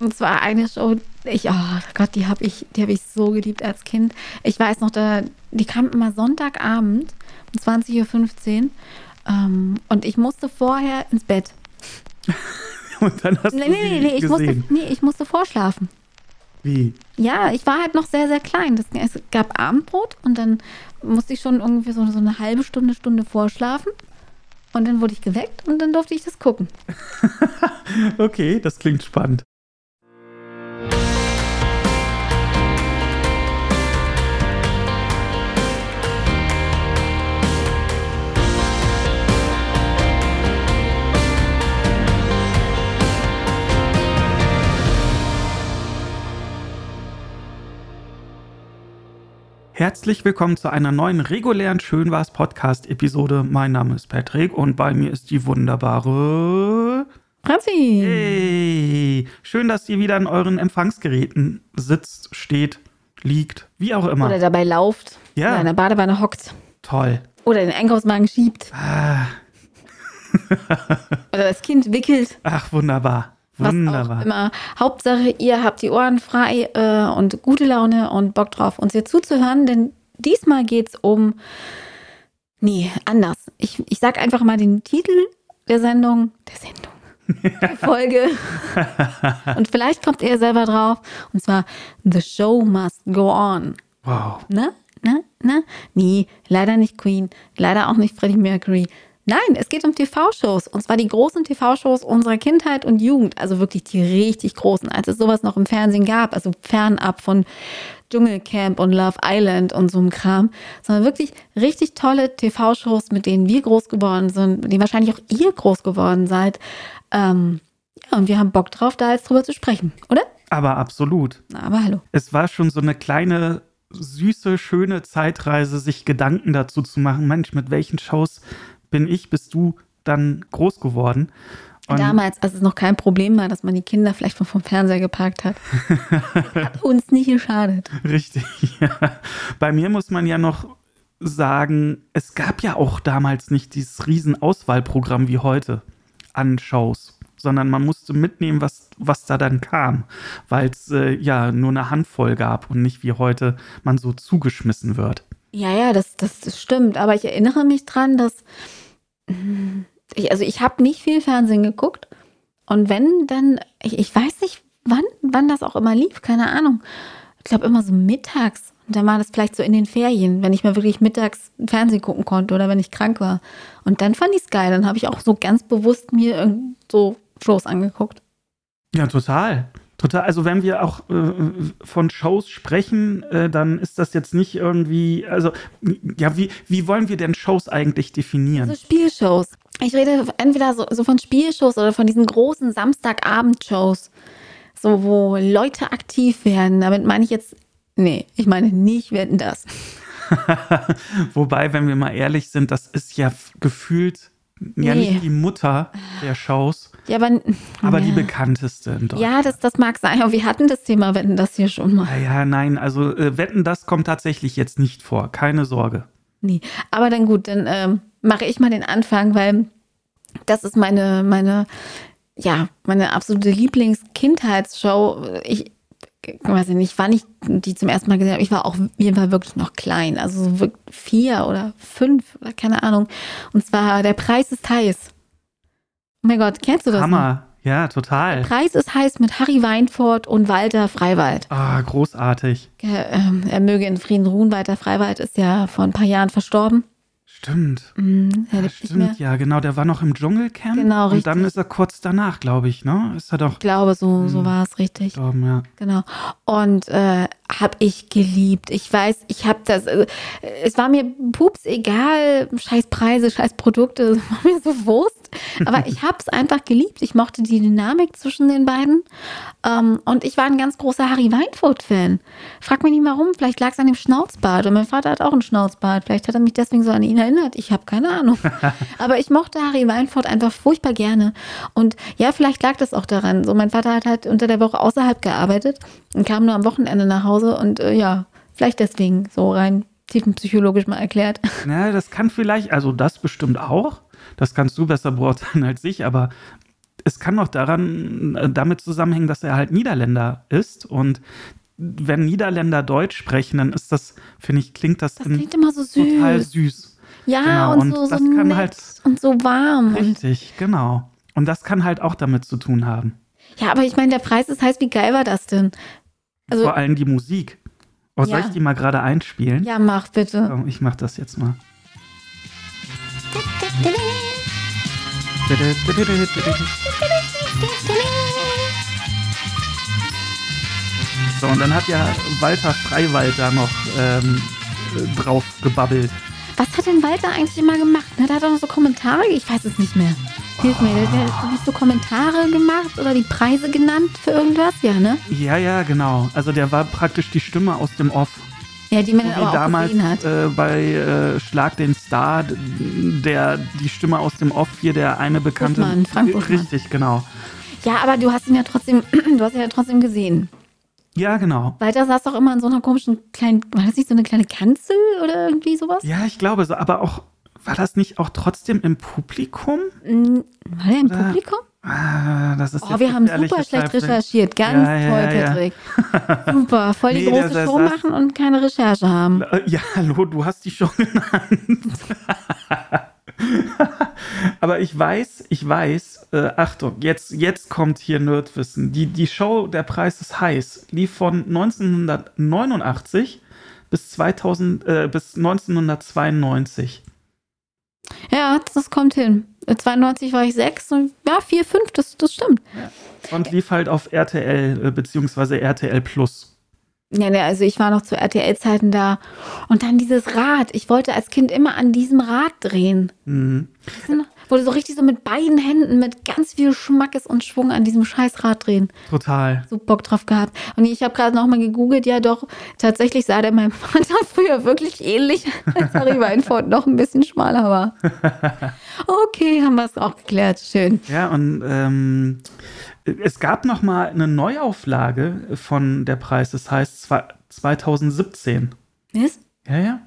Und zwar eine Show, ich, oh Gott, die habe ich, die habe ich so geliebt als Kind. Ich weiß noch, da, die kam immer Sonntagabend um 20.15 Uhr ähm, und ich musste vorher ins Bett. Und dann hast Nee, du nee, nee, nee, ich musste, nee, ich musste vorschlafen. Wie? Ja, ich war halt noch sehr, sehr klein. Das, es gab Abendbrot und dann musste ich schon irgendwie so, so eine halbe Stunde, Stunde vorschlafen. Und dann wurde ich geweckt und dann durfte ich das gucken. Okay, das klingt spannend. Herzlich willkommen zu einer neuen regulären Schön war's Podcast Episode. Mein Name ist Patrick und bei mir ist die wunderbare Franzi! Hey, schön, dass ihr wieder an euren Empfangsgeräten sitzt, steht, liegt, wie auch immer. Oder dabei lauft. Ja. Oder in der Badewanne hockt. Toll. Oder den Einkaufswagen schiebt. Ah, Oder das Kind wickelt. ach, wunderbar. Was auch immer. Hauptsache, ihr habt die Ohren frei äh, und gute Laune und Bock drauf, uns hier zuzuhören, denn diesmal geht's um. Nee, anders. Ich, ich sag einfach mal den Titel der Sendung. Der Sendung. Der Folge. und vielleicht kommt ihr selber drauf. Und zwar The Show Must Go On. Wow. Ne? Ne? Ne? Nee, leider nicht Queen, leider auch nicht Freddie Mercury. Nein, es geht um TV-Shows. Und zwar die großen TV-Shows unserer Kindheit und Jugend. Also wirklich die richtig großen, als es sowas noch im Fernsehen gab. Also fernab von Dschungelcamp und Love Island und so einem Kram. Sondern wirklich richtig tolle TV-Shows, mit denen wir groß geworden sind, mit denen wahrscheinlich auch ihr groß geworden seid. Ähm, ja, und wir haben Bock drauf, da jetzt drüber zu sprechen, oder? Aber absolut. Aber hallo. Es war schon so eine kleine, süße, schöne Zeitreise, sich Gedanken dazu zu machen. Mensch, mit welchen Shows bin ich, bist du dann groß geworden? Und Damals, als es noch kein Problem war, dass man die Kinder vielleicht vom, vom Fernseher geparkt hat. hat uns nicht geschadet. Richtig, ja. Bei mir muss man ja noch sagen, es gab ja auch damals nicht dieses riesen Auswahlprogramm wie heute an Shows, sondern man musste mitnehmen, was, was da dann kam, weil es äh, ja nur eine Handvoll gab und nicht wie heute man so zugeschmissen wird. Ja, ja, das, das, das stimmt. Aber ich erinnere mich dran, dass. Ich, also, ich habe nicht viel Fernsehen geguckt. Und wenn, dann. Ich, ich weiß nicht, wann, wann das auch immer lief, keine Ahnung. Ich glaube, immer so mittags. Und dann war das vielleicht so in den Ferien, wenn ich mal wirklich mittags Fernsehen gucken konnte oder wenn ich krank war. Und dann fand ich es geil. Dann habe ich auch so ganz bewusst mir so Shows angeguckt. Ja, total. Total. Also wenn wir auch äh, von Shows sprechen, äh, dann ist das jetzt nicht irgendwie, also ja, wie, wie wollen wir denn Shows eigentlich definieren? So Spielshows. Ich rede entweder so, so von Spielshows oder von diesen großen Samstagabendshows, so wo Leute aktiv werden. Damit meine ich jetzt, nee, ich meine nicht werden das. Wobei, wenn wir mal ehrlich sind, das ist ja gefühlt ja Nee. nicht die Mutter der Shows, Ja, aber, aber ja. die bekannteste in Deutschland. Ja, das, das mag sein, aber wir hatten das Thema Wetten das hier schon mal. Ja, ja, nein, also äh, wetten, das kommt tatsächlich jetzt nicht vor, keine Sorge. Nee, aber dann gut, dann ähm, mache ich mal den Anfang, weil das ist meine, meine, ja, meine absolute Lieblings-Kindheitsshow. Ich, ich weiß nicht, wann ich die zum ersten Mal gesehen habe. Ich war auch jeden Fall wirklich noch klein, also so vier oder fünf oder keine Ahnung. Und zwar Der Preis ist heiß. Oh mein Gott, kennst du das? Hammer, ja, total. Preis ist heiß mit Harry Weinfurt und Walter Freiwald. Ah, großartig. Er, ähm, er möge in Frieden ruhen. Walter Freiwald ist ja vor ein paar Jahren verstorben. Stimmt. Mhm, Ja, nicht mehr. stimmt, ja, genau. Der war noch im Dschungelcamp. Genau, Und dann richtig. ist er kurz danach, glaube ich, ne? Ist er doch Ich glaube, so, so Mhm. war es richtig. gestorben, ja. Genau. Und äh, habe ich geliebt. Ich weiß, ich habe das. Äh, es war mir pups egal, scheiß Preise, scheiß Produkte, es war mir so Wurst. Aber ich habe es einfach geliebt. Ich mochte die Dynamik zwischen den beiden. Ähm, und ich war ein ganz großer Harry Weinfurt-Fan. Frag mich nicht warum. Vielleicht lag es an dem Schnauzbart. Und mein Vater hat auch einen Schnauzbart. Vielleicht hat er mich deswegen so an ihn erinnert. Ich habe keine Ahnung. Aber ich mochte Harry Weinfurt einfach furchtbar gerne. Und ja, vielleicht lag das auch daran. So, mein Vater hat halt unter der Woche außerhalb gearbeitet und kam nur am Wochenende nach Hause. Und äh, ja, vielleicht deswegen so rein tiefenpsychologisch mal erklärt. Ja, das kann vielleicht, also das bestimmt auch. Das kannst du besser beurteilen als ich, aber es kann auch daran, äh, damit zusammenhängen, dass er halt Niederländer ist und wenn Niederländer Deutsch sprechen, dann ist das, finde ich, klingt das, Das klingt immer so süß. total süß. Ja, Genau, und, und so, so das kann nett halt- und so warm. Richtig, genau. Und das kann halt auch damit zu tun haben. ja, aber ich meine, der Preis ist heiß, wie geil war das denn? Also- Vor allem die Musik. Oh, soll Ja. ich die mal gerade einspielen? Ja, mach bitte. Ich mach das jetzt mal. So, und dann hat ja Walter Freiwald da noch ähm, äh, drauf gebabbelt. Was hat denn Walter eigentlich immer gemacht? Ne, hat auch noch so Kommentare, ich weiß es nicht mehr. Hilf mir, der, der hat so Kommentare gemacht oder die Preise genannt für irgendwas? Ja, ne? Ja, ja, genau. Also der war praktisch die Stimme aus dem Off. Ja, die man So aber damals gesehen hat. äh, bei äh, Schlag den Star, der die Stimme aus dem Off hier, der eine bekannte. Buchmann, Frank Buchmann. Richtig, genau. Ja, aber du hast ihn ja trotzdem, du hast ihn ja trotzdem gesehen. Ja, genau. Walter saß doch immer in so einer komischen kleinen, war das nicht so eine kleine Kanzel oder irgendwie sowas? Ja, ich glaube so, aber auch, war das nicht auch trotzdem im Publikum? War der im Oder- Publikum? Ah, das ist Oh, wir haben super schlecht recherchiert. Ganz Ja, ja, toll, ja, ja. Patrick. Super, voll die Nee, große der Show machen und keine Recherche haben. Äh, Ja, hallo, du hast die schon genannt. Aber ich weiß, ich weiß, äh, Achtung, jetzt, jetzt kommt hier Nerdwissen. Die, die Show Der Preis ist heiß lief von 1989 bis, 2000, äh, bis 1992. Ja, das kommt hin. 92 war ich sechs und ja, vier, fünf, das, das stimmt. Und lief halt auf RTL, äh, beziehungsweise RTL Plus. Ja, ne, also ich war noch zu RTL-Zeiten da. Und dann dieses Rad. Ich wollte als Kind immer an diesem Rad drehen. Mhm. Wo du so richtig so mit beiden Händen mit ganz viel Schmackes und Schwung an diesem scheiß Rad drehen. Total. So Bock drauf gehabt. Und ich habe gerade noch mal gegoogelt. Ja, doch, tatsächlich sah der meinem Vater früher wirklich ähnlich, als Harry Weinfurt noch ein bisschen schmaler war. Okay, haben wir es auch geklärt. Schön. Ja, und ähm, es gab noch mal eine Neuauflage von Der Preis, das heißt zwa- 2017. Ist? Ja, ja.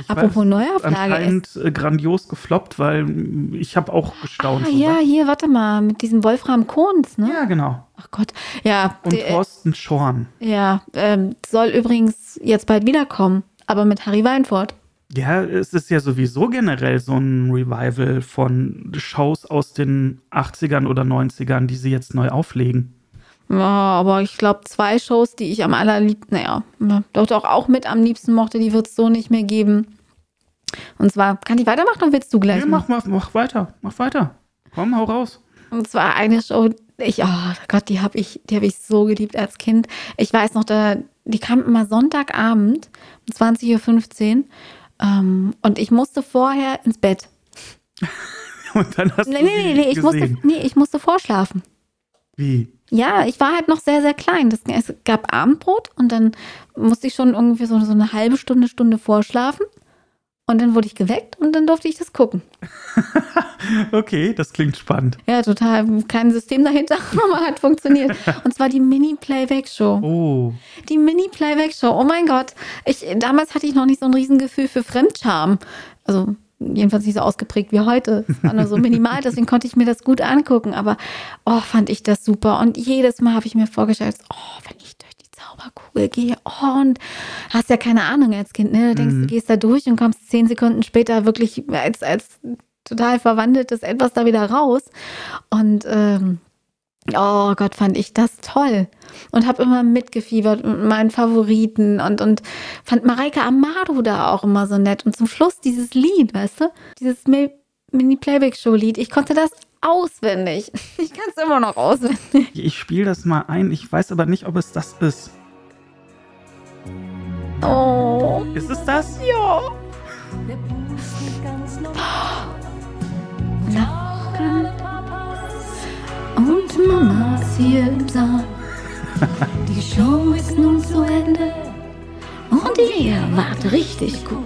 Ich Apropos Neuauflage. anscheinend äh, grandios gefloppt, weil ich habe auch gestaunt. Ah, ja, hier, warte mal, mit diesem Wolfram Kohns, ne? ja, genau. Ach Gott. Ja, Und der- Thorsten Schorn. ja ähm, soll übrigens jetzt bald wiederkommen, aber mit Harry Weinfurt. Ja, es ist ja sowieso generell so ein Revival von Shows aus den 80ern oder 90ern, die sie jetzt neu auflegen. Ja, aber ich glaube, zwei Shows, die ich am allerliebsten, naja, ja, doch, doch auch mit am liebsten mochte, die wird es so nicht mehr geben. Und zwar, kann ich weitermachen oder willst du gleich? Ja, mach, mach, mach weiter, mach weiter. Komm, hau raus. Und zwar eine Show, ich, oh Gott, die habe ich, die habe ich so geliebt als Kind. Ich weiß noch, da, die kam immer Sonntagabend um 20.15 Uhr. Ähm, und ich musste vorher ins Bett. Und dann hast Nee, du nee, nee, nee, ich musste, nee, ich musste vorschlafen. Wie? Ja, ich war halt noch sehr, sehr klein. Das, es gab Abendbrot und dann musste ich schon irgendwie so, so eine halbe Stunde, Stunde vorschlafen. Und dann wurde ich geweckt und dann durfte ich das gucken. Okay, das klingt spannend. Ja, total. Kein System dahinter, aber hat funktioniert. Und zwar die Mini-Playback-Show. Oh, Die Mini-Playback-Show. Oh mein Gott. Ich, damals hatte ich noch nicht so ein Riesengefühl für Fremdscham. Also jedenfalls nicht so ausgeprägt wie heute. Es war nur so minimal, deswegen konnte ich mir das gut angucken. Aber oh, fand ich das super. Und jedes Mal habe ich mir vorgestellt, oh, wenn ich durch die Zauberkugel gehe, oh, und hast ja keine Ahnung als Kind, ne? Du denkst, du gehst da durch und kommst zehn Sekunden später wirklich als, als total verwandeltes etwas da wieder raus. Und ähm, Oh Gott, fand ich das toll. Und habe immer mitgefiebert mit meinen Favoriten und, und fand Mareike Amado da auch immer so nett. Und zum Schluss dieses Lied, weißt du? Dieses Mi- Mini-Playback-Show-Lied. Ich konnte das auswendig. Ich kann es immer noch auswendig. ich spiele das mal ein. Ich weiß aber nicht, ob es das ist. Oh. Ist es das? Ja. Lachen. Und Mama Saal. Die Show ist nun zu Ende. Und ihr wart richtig gut.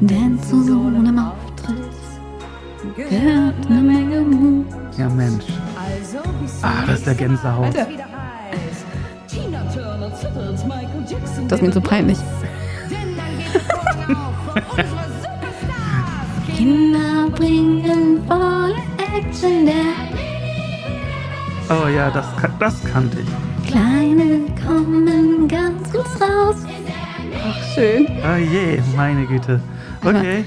Denn zu so einem Auftritt gehört eine Menge Mut. Ja, Mensch. Also Ah, das ist der Gänsehaut. Das ist mir so peinlich. Kinder bringen volle Action, der Oh ja, das, das kannte ich. Kleine kommen ganz gut raus. Ach, schön. Oh je, meine Güte. Okay.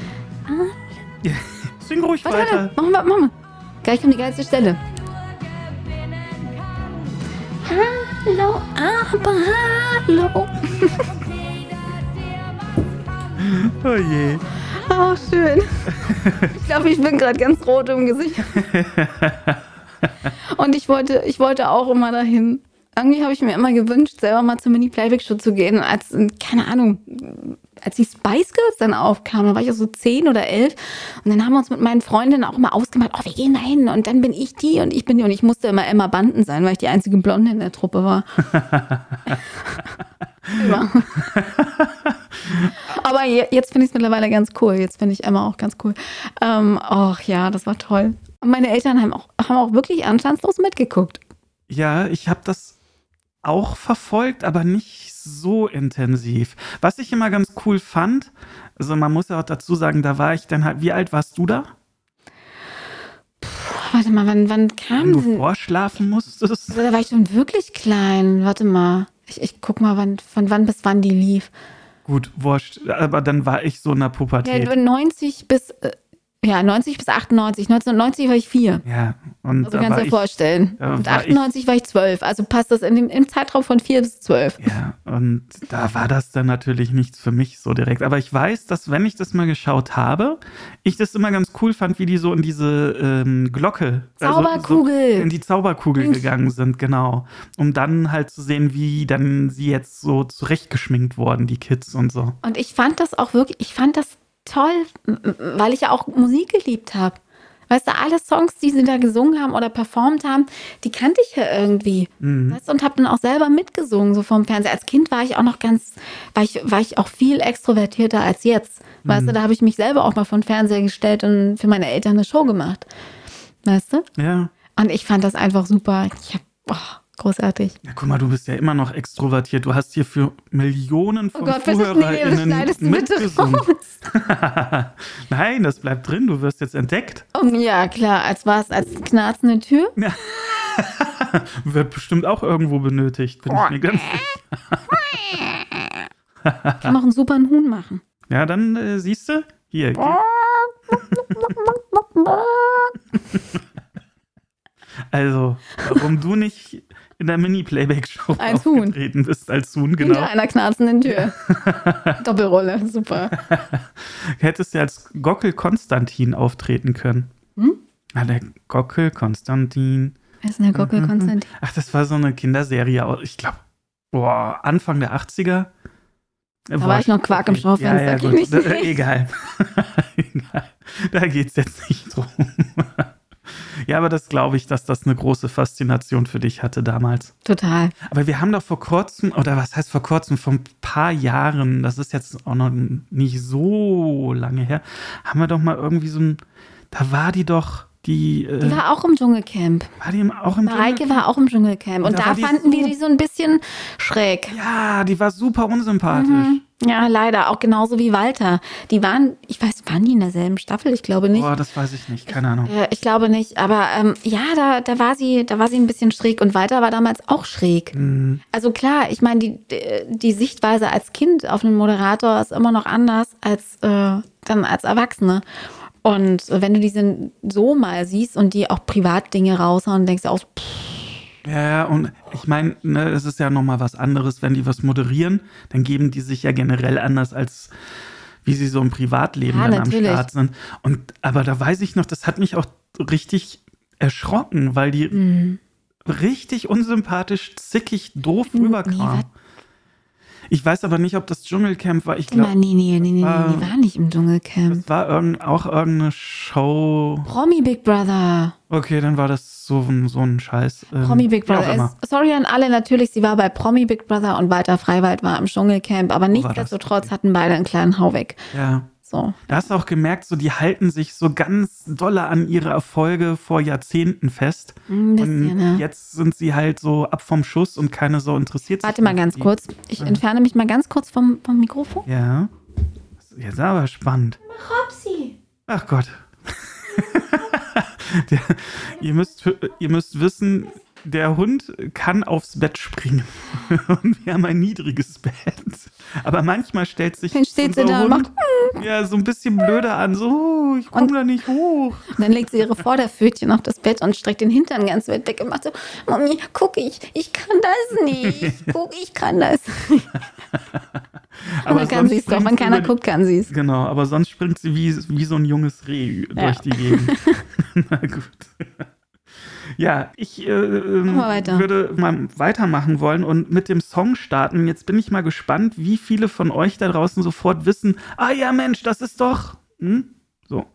Sing ruhig Warte, weiter. warte, machen wir, machen wir. Gleich kommt die geilste Stelle. Hallo, aber hallo. Oh je. Oh, schön. Ich glaube, ich bin gerade ganz rot im Gesicht. Und ich wollte, ich wollte auch immer dahin. Irgendwie habe ich mir immer gewünscht, selber mal zur Mini-Playback-Show zu gehen. Als, keine Ahnung, als die Spice Girls dann aufkamen, da war ich ja so zehn oder elf. Und dann haben wir uns mit meinen Freundinnen auch immer ausgemacht, oh, wir gehen da hin. Und dann bin ich die und ich bin die. Und ich musste immer Emma Banden sein, weil ich die einzige Blonde in der Truppe war. immer. Aber je- jetzt finde ich es mittlerweile ganz cool. Jetzt finde ich Emma auch ganz cool. Ähm, ach ja, das war toll. Und meine Eltern haben auch, haben auch wirklich anstandslos mitgeguckt. Ja, ich habe das auch verfolgt, aber nicht so intensiv. Was ich immer ganz cool fand, also man muss ja auch dazu sagen, da war ich dann halt, wie alt warst du da? Puh, warte mal, wann, wann kam Wenn du denn? vorschlafen musstest? Also, da war ich schon wirklich klein. Warte mal. Ich, ich guck mal, wann, von wann bis wann die lief. Gut, wurscht, aber dann war ich so in der Ja, Pubertät. 90 bis, äh, ja, 90 bis 98. 1990 war ich vier. Ja, und Also kannst du dir ich, vorstellen. Und war 98 war ich zwölf. Also passt das in dem, im Zeitraum von vier bis zwölf. Ja, und da war das dann natürlich nichts für mich so direkt. Aber ich weiß, dass wenn ich das mal geschaut habe, ich das immer ganz cool fand, wie die so in diese ähm, Glocke, also Zauberkugel. so in die Zauberkugel gegangen sind, genau. Um dann halt zu sehen, wie dann sie jetzt so zurechtgeschminkt wurden, die Kids und so. Und ich fand das auch wirklich, ich fand das toll, weil ich ja auch Musik geliebt habe. Weißt du, alle Songs, die sie da gesungen haben oder performt haben, die kannte ich ja irgendwie. Mhm. Weißt du, und habe dann auch selber mitgesungen, so vom Fernseher. Als Kind war ich auch noch ganz, war ich, war ich auch viel extrovertierter als jetzt. Weißt Mhm. du, da habe ich mich selber auch mal den Fernseher gestellt und für meine Eltern eine Show gemacht. Weißt du? Ja. Und ich fand das einfach super. Ich hab, oh, großartig. Ja, guck mal, du bist ja immer noch extrovertiert. Du hast hier für Millionen von Oh Gott, das ZuhörerInnen bitte mitgesungen. Nein, das bleibt drin. Du wirst jetzt entdeckt. Oh, ja, klar, als war es als knarzende Tür. Wird bestimmt auch irgendwo benötigt, bin ich mir ganz sicher. Ich kann auch einen super Huhn machen. Ja, dann äh, siehst du, hier. Also, warum du nicht in der Mini-Playback-Show Als Huhn. bist als Huhn, Hinter genau. einer knarzenden Tür. Doppelrolle, super. Hättest du als Gockel Konstantin auftreten können. Hm? Ah, der Gockel Konstantin. Wer ist denn der Gockel Mhm. Konstantin? Ach, das war so eine Kinderserie, aus- ich glaube, boah, Anfang der 80er. Da war ich noch Quark im Schaufenster, Ja, ja, egal. egal. Da geht es jetzt nicht drum. Ja, aber das glaube ich, dass das eine große Faszination für dich hatte damals. Total. Aber wir haben doch vor kurzem, oder was heißt vor kurzem, vor ein paar Jahren, das ist jetzt auch noch nicht so lange her, haben wir doch mal irgendwie so ein, da war die doch, die, äh, Die war auch im Dschungelcamp. war die im- auch im Mareike Dschungel? war auch im Dschungelcamp. Und, Und da da, war die fanden wir so- die so ein bisschen schräg. Ja, die war super unsympathisch. Mhm. Ja, leider. Auch genauso wie Walter. Die waren, ich weiß, waren die in derselben Staffel? Ich glaube nicht. Boah, das weiß ich nicht, keine Ahnung. Äh, ich glaube nicht. Aber ähm, ja, da, da war sie, da war sie ein bisschen schräg und Walter war damals auch schräg. Mhm. Also klar, ich meine, die, die Sichtweise als Kind auf einen Moderator ist immer noch anders als äh, dann als Erwachsene. Und wenn du diese so mal siehst und die auch Privatdinge raushauen, denkst du auch, pff, Ja, und ich meine, ne, es ist ja nochmal was anderes, wenn die was moderieren, dann geben die sich ja generell anders als wie sie so im Privatleben Ja, dann natürlich. am Start sind. Und aber da weiß ich noch, das hat mich auch richtig erschrocken, weil die hm, richtig unsympathisch, zickig, doof rüberkam. Ich weiß aber nicht, ob das Dschungelcamp war. Ich glaube, nee, nee, nee, nee, nee, war- die war nicht im Dschungelcamp. das war irgend, auch irgendeine Show. Promi Big Brother. Okay, dann war das so, ein- so ein Scheiß. ähm, Promi Big Brother. Es- Sorry an alle, natürlich, sie war bei Promi Big Brother und Walter Freiwald war im Dschungelcamp, aber nichtsdestotrotz Okay. hatten beide einen kleinen Hau weg. Ja. So. Da hast du auch gemerkt, so die halten sich so ganz dolle an ihre Erfolge vor Jahrzehnten fest. Und bisschen, ja. jetzt sind sie halt so ab vom Schuss und keine so interessiert. sich Warte mal ganz die. kurz. Ich entferne mich mal ganz kurz vom, vom Mikrofon. Ja. Das ist Jetzt aber spannend. Robsi. Ach Gott. Der, ihr, müsst, ihr müsst wissen, der Hund kann aufs Bett springen. Und wir haben ein niedriges Bett. Aber manchmal stellt sich Dann steht sie da und Hund ja, so ein bisschen blöder an. So, ich komme da nicht hoch. Und dann legt sie ihre Vorderpfötchen auf das Bett und streckt den Hintern ganz weit weg und macht so, Mami, guck ich, ich kann das nicht. Guck, ich kann das. Aber man kann sie es doch, wenn keiner guckt, kann sie es. Genau, aber sonst springt sie wie, wie so ein junges Reh Ja. durch die Gegend. Na gut. Ja, ich äh, ähm, weiter. würde mal weitermachen wollen und mit dem Song starten. Jetzt bin ich mal gespannt, wie viele von euch da draußen sofort wissen, ah ja Mensch, das ist doch. Hm? So.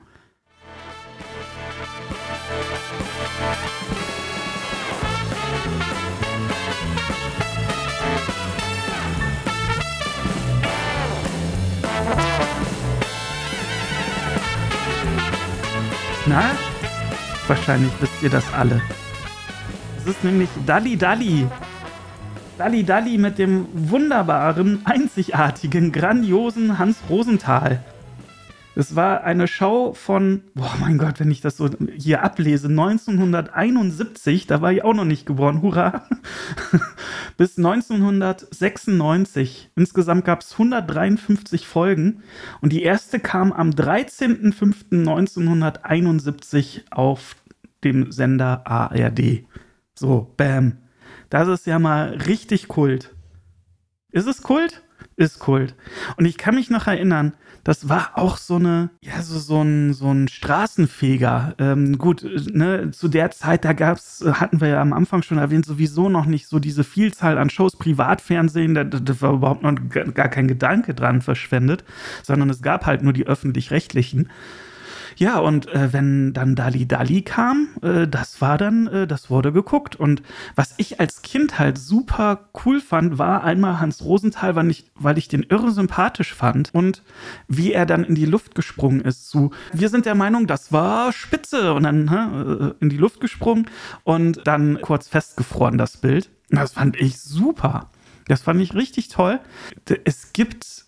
Na? Wahrscheinlich wisst ihr das alle. Es ist nämlich Dalli Dalli. Dalli Dalli mit dem wunderbaren, einzigartigen, grandiosen Hans Rosenthal. Es war eine Show von, boah mein Gott, wenn ich das so hier ablese, 1971, da war ich auch noch nicht geboren, hurra, bis 1996. Insgesamt gab es 153 Folgen und die erste kam am 13.05.1971 auf dem Sender ARD. So, bam. Das ist ja mal richtig Kult. Ist es Kult? Ist Kult. Und ich kann mich noch erinnern, das war auch so eine, ja, so, so ein, so ein Straßenfeger. Ähm, gut, ne, zu der Zeit, da gab's, hatten wir ja am Anfang schon erwähnt, sowieso noch nicht so diese Vielzahl an Shows, Privatfernsehen, da, da war überhaupt noch gar kein Gedanke dran verschwendet, sondern es gab halt nur die öffentlich-rechtlichen. Ja, und äh, wenn dann Dali Dali kam, äh, das war dann, äh, das wurde geguckt. Und was ich als Kind halt super cool fand, war einmal Hans Rosenthal, weil ich, weil ich den irre sympathisch fand und wie er dann in die Luft gesprungen ist. Zu, wir sind der Meinung, das war spitze. Und dann hä, äh, in die Luft gesprungen und dann kurz festgefroren, das Bild. Das fand ich super. Das fand ich richtig toll. Es gibt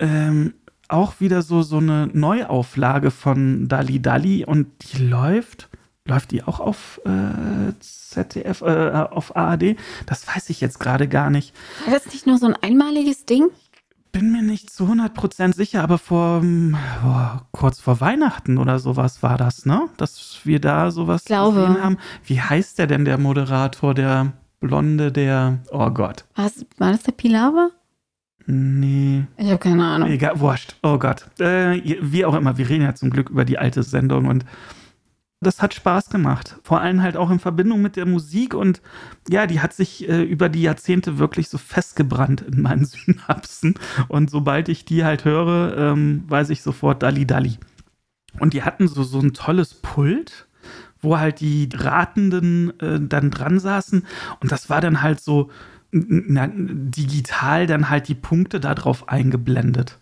ähm, auch wieder so, so eine Neuauflage von Dali Dali und die läuft. Läuft die auch auf äh, ZDF, äh, auf ARD? Das weiß ich jetzt gerade gar nicht. War das nicht nur so ein einmaliges Ding? Bin mir nicht zu 100% sicher, aber vor boah, kurz vor Weihnachten oder sowas war das, ne? Dass wir da sowas Glaube. gesehen haben. Wie heißt der denn, der Moderator, der Blonde, der. Oh Gott. Was, war das der Pilawa? Nee. Ich habe keine Ahnung. Egal, wurscht. Oh Gott. Äh, wie auch immer, wir reden ja zum Glück über die alte Sendung und das hat Spaß gemacht. Vor allem halt auch in Verbindung mit der Musik und ja, die hat sich äh, über die Jahrzehnte wirklich so festgebrannt in meinen Synapsen. Und sobald ich die halt höre, ähm, weiß ich sofort Dalli Dalli. Und die hatten so, so ein tolles Pult, wo halt die Ratenden äh, dann dran saßen. Und das war dann halt so na, digital dann halt die Punkte da drauf eingeblendet.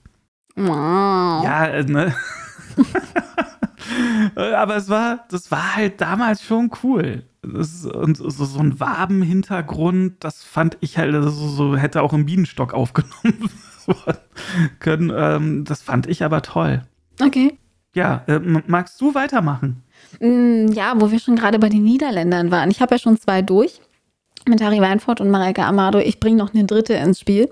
Wow. Ja, äh, ne? Aber es war, das war halt damals schon cool. Das, und so, so ein Wabenhintergrund, das fand ich halt so, so hätte auch im Bienenstock aufgenommen können. Ähm, das fand ich aber toll. Okay. Ja, äh, magst du weitermachen? Mm, Ja, wo wir schon gerade bei den Niederländern waren. Ich habe ja schon zwei durch mit Harry Weinfurt und Mareike Amado. Ich bringe noch eine dritte ins Spiel.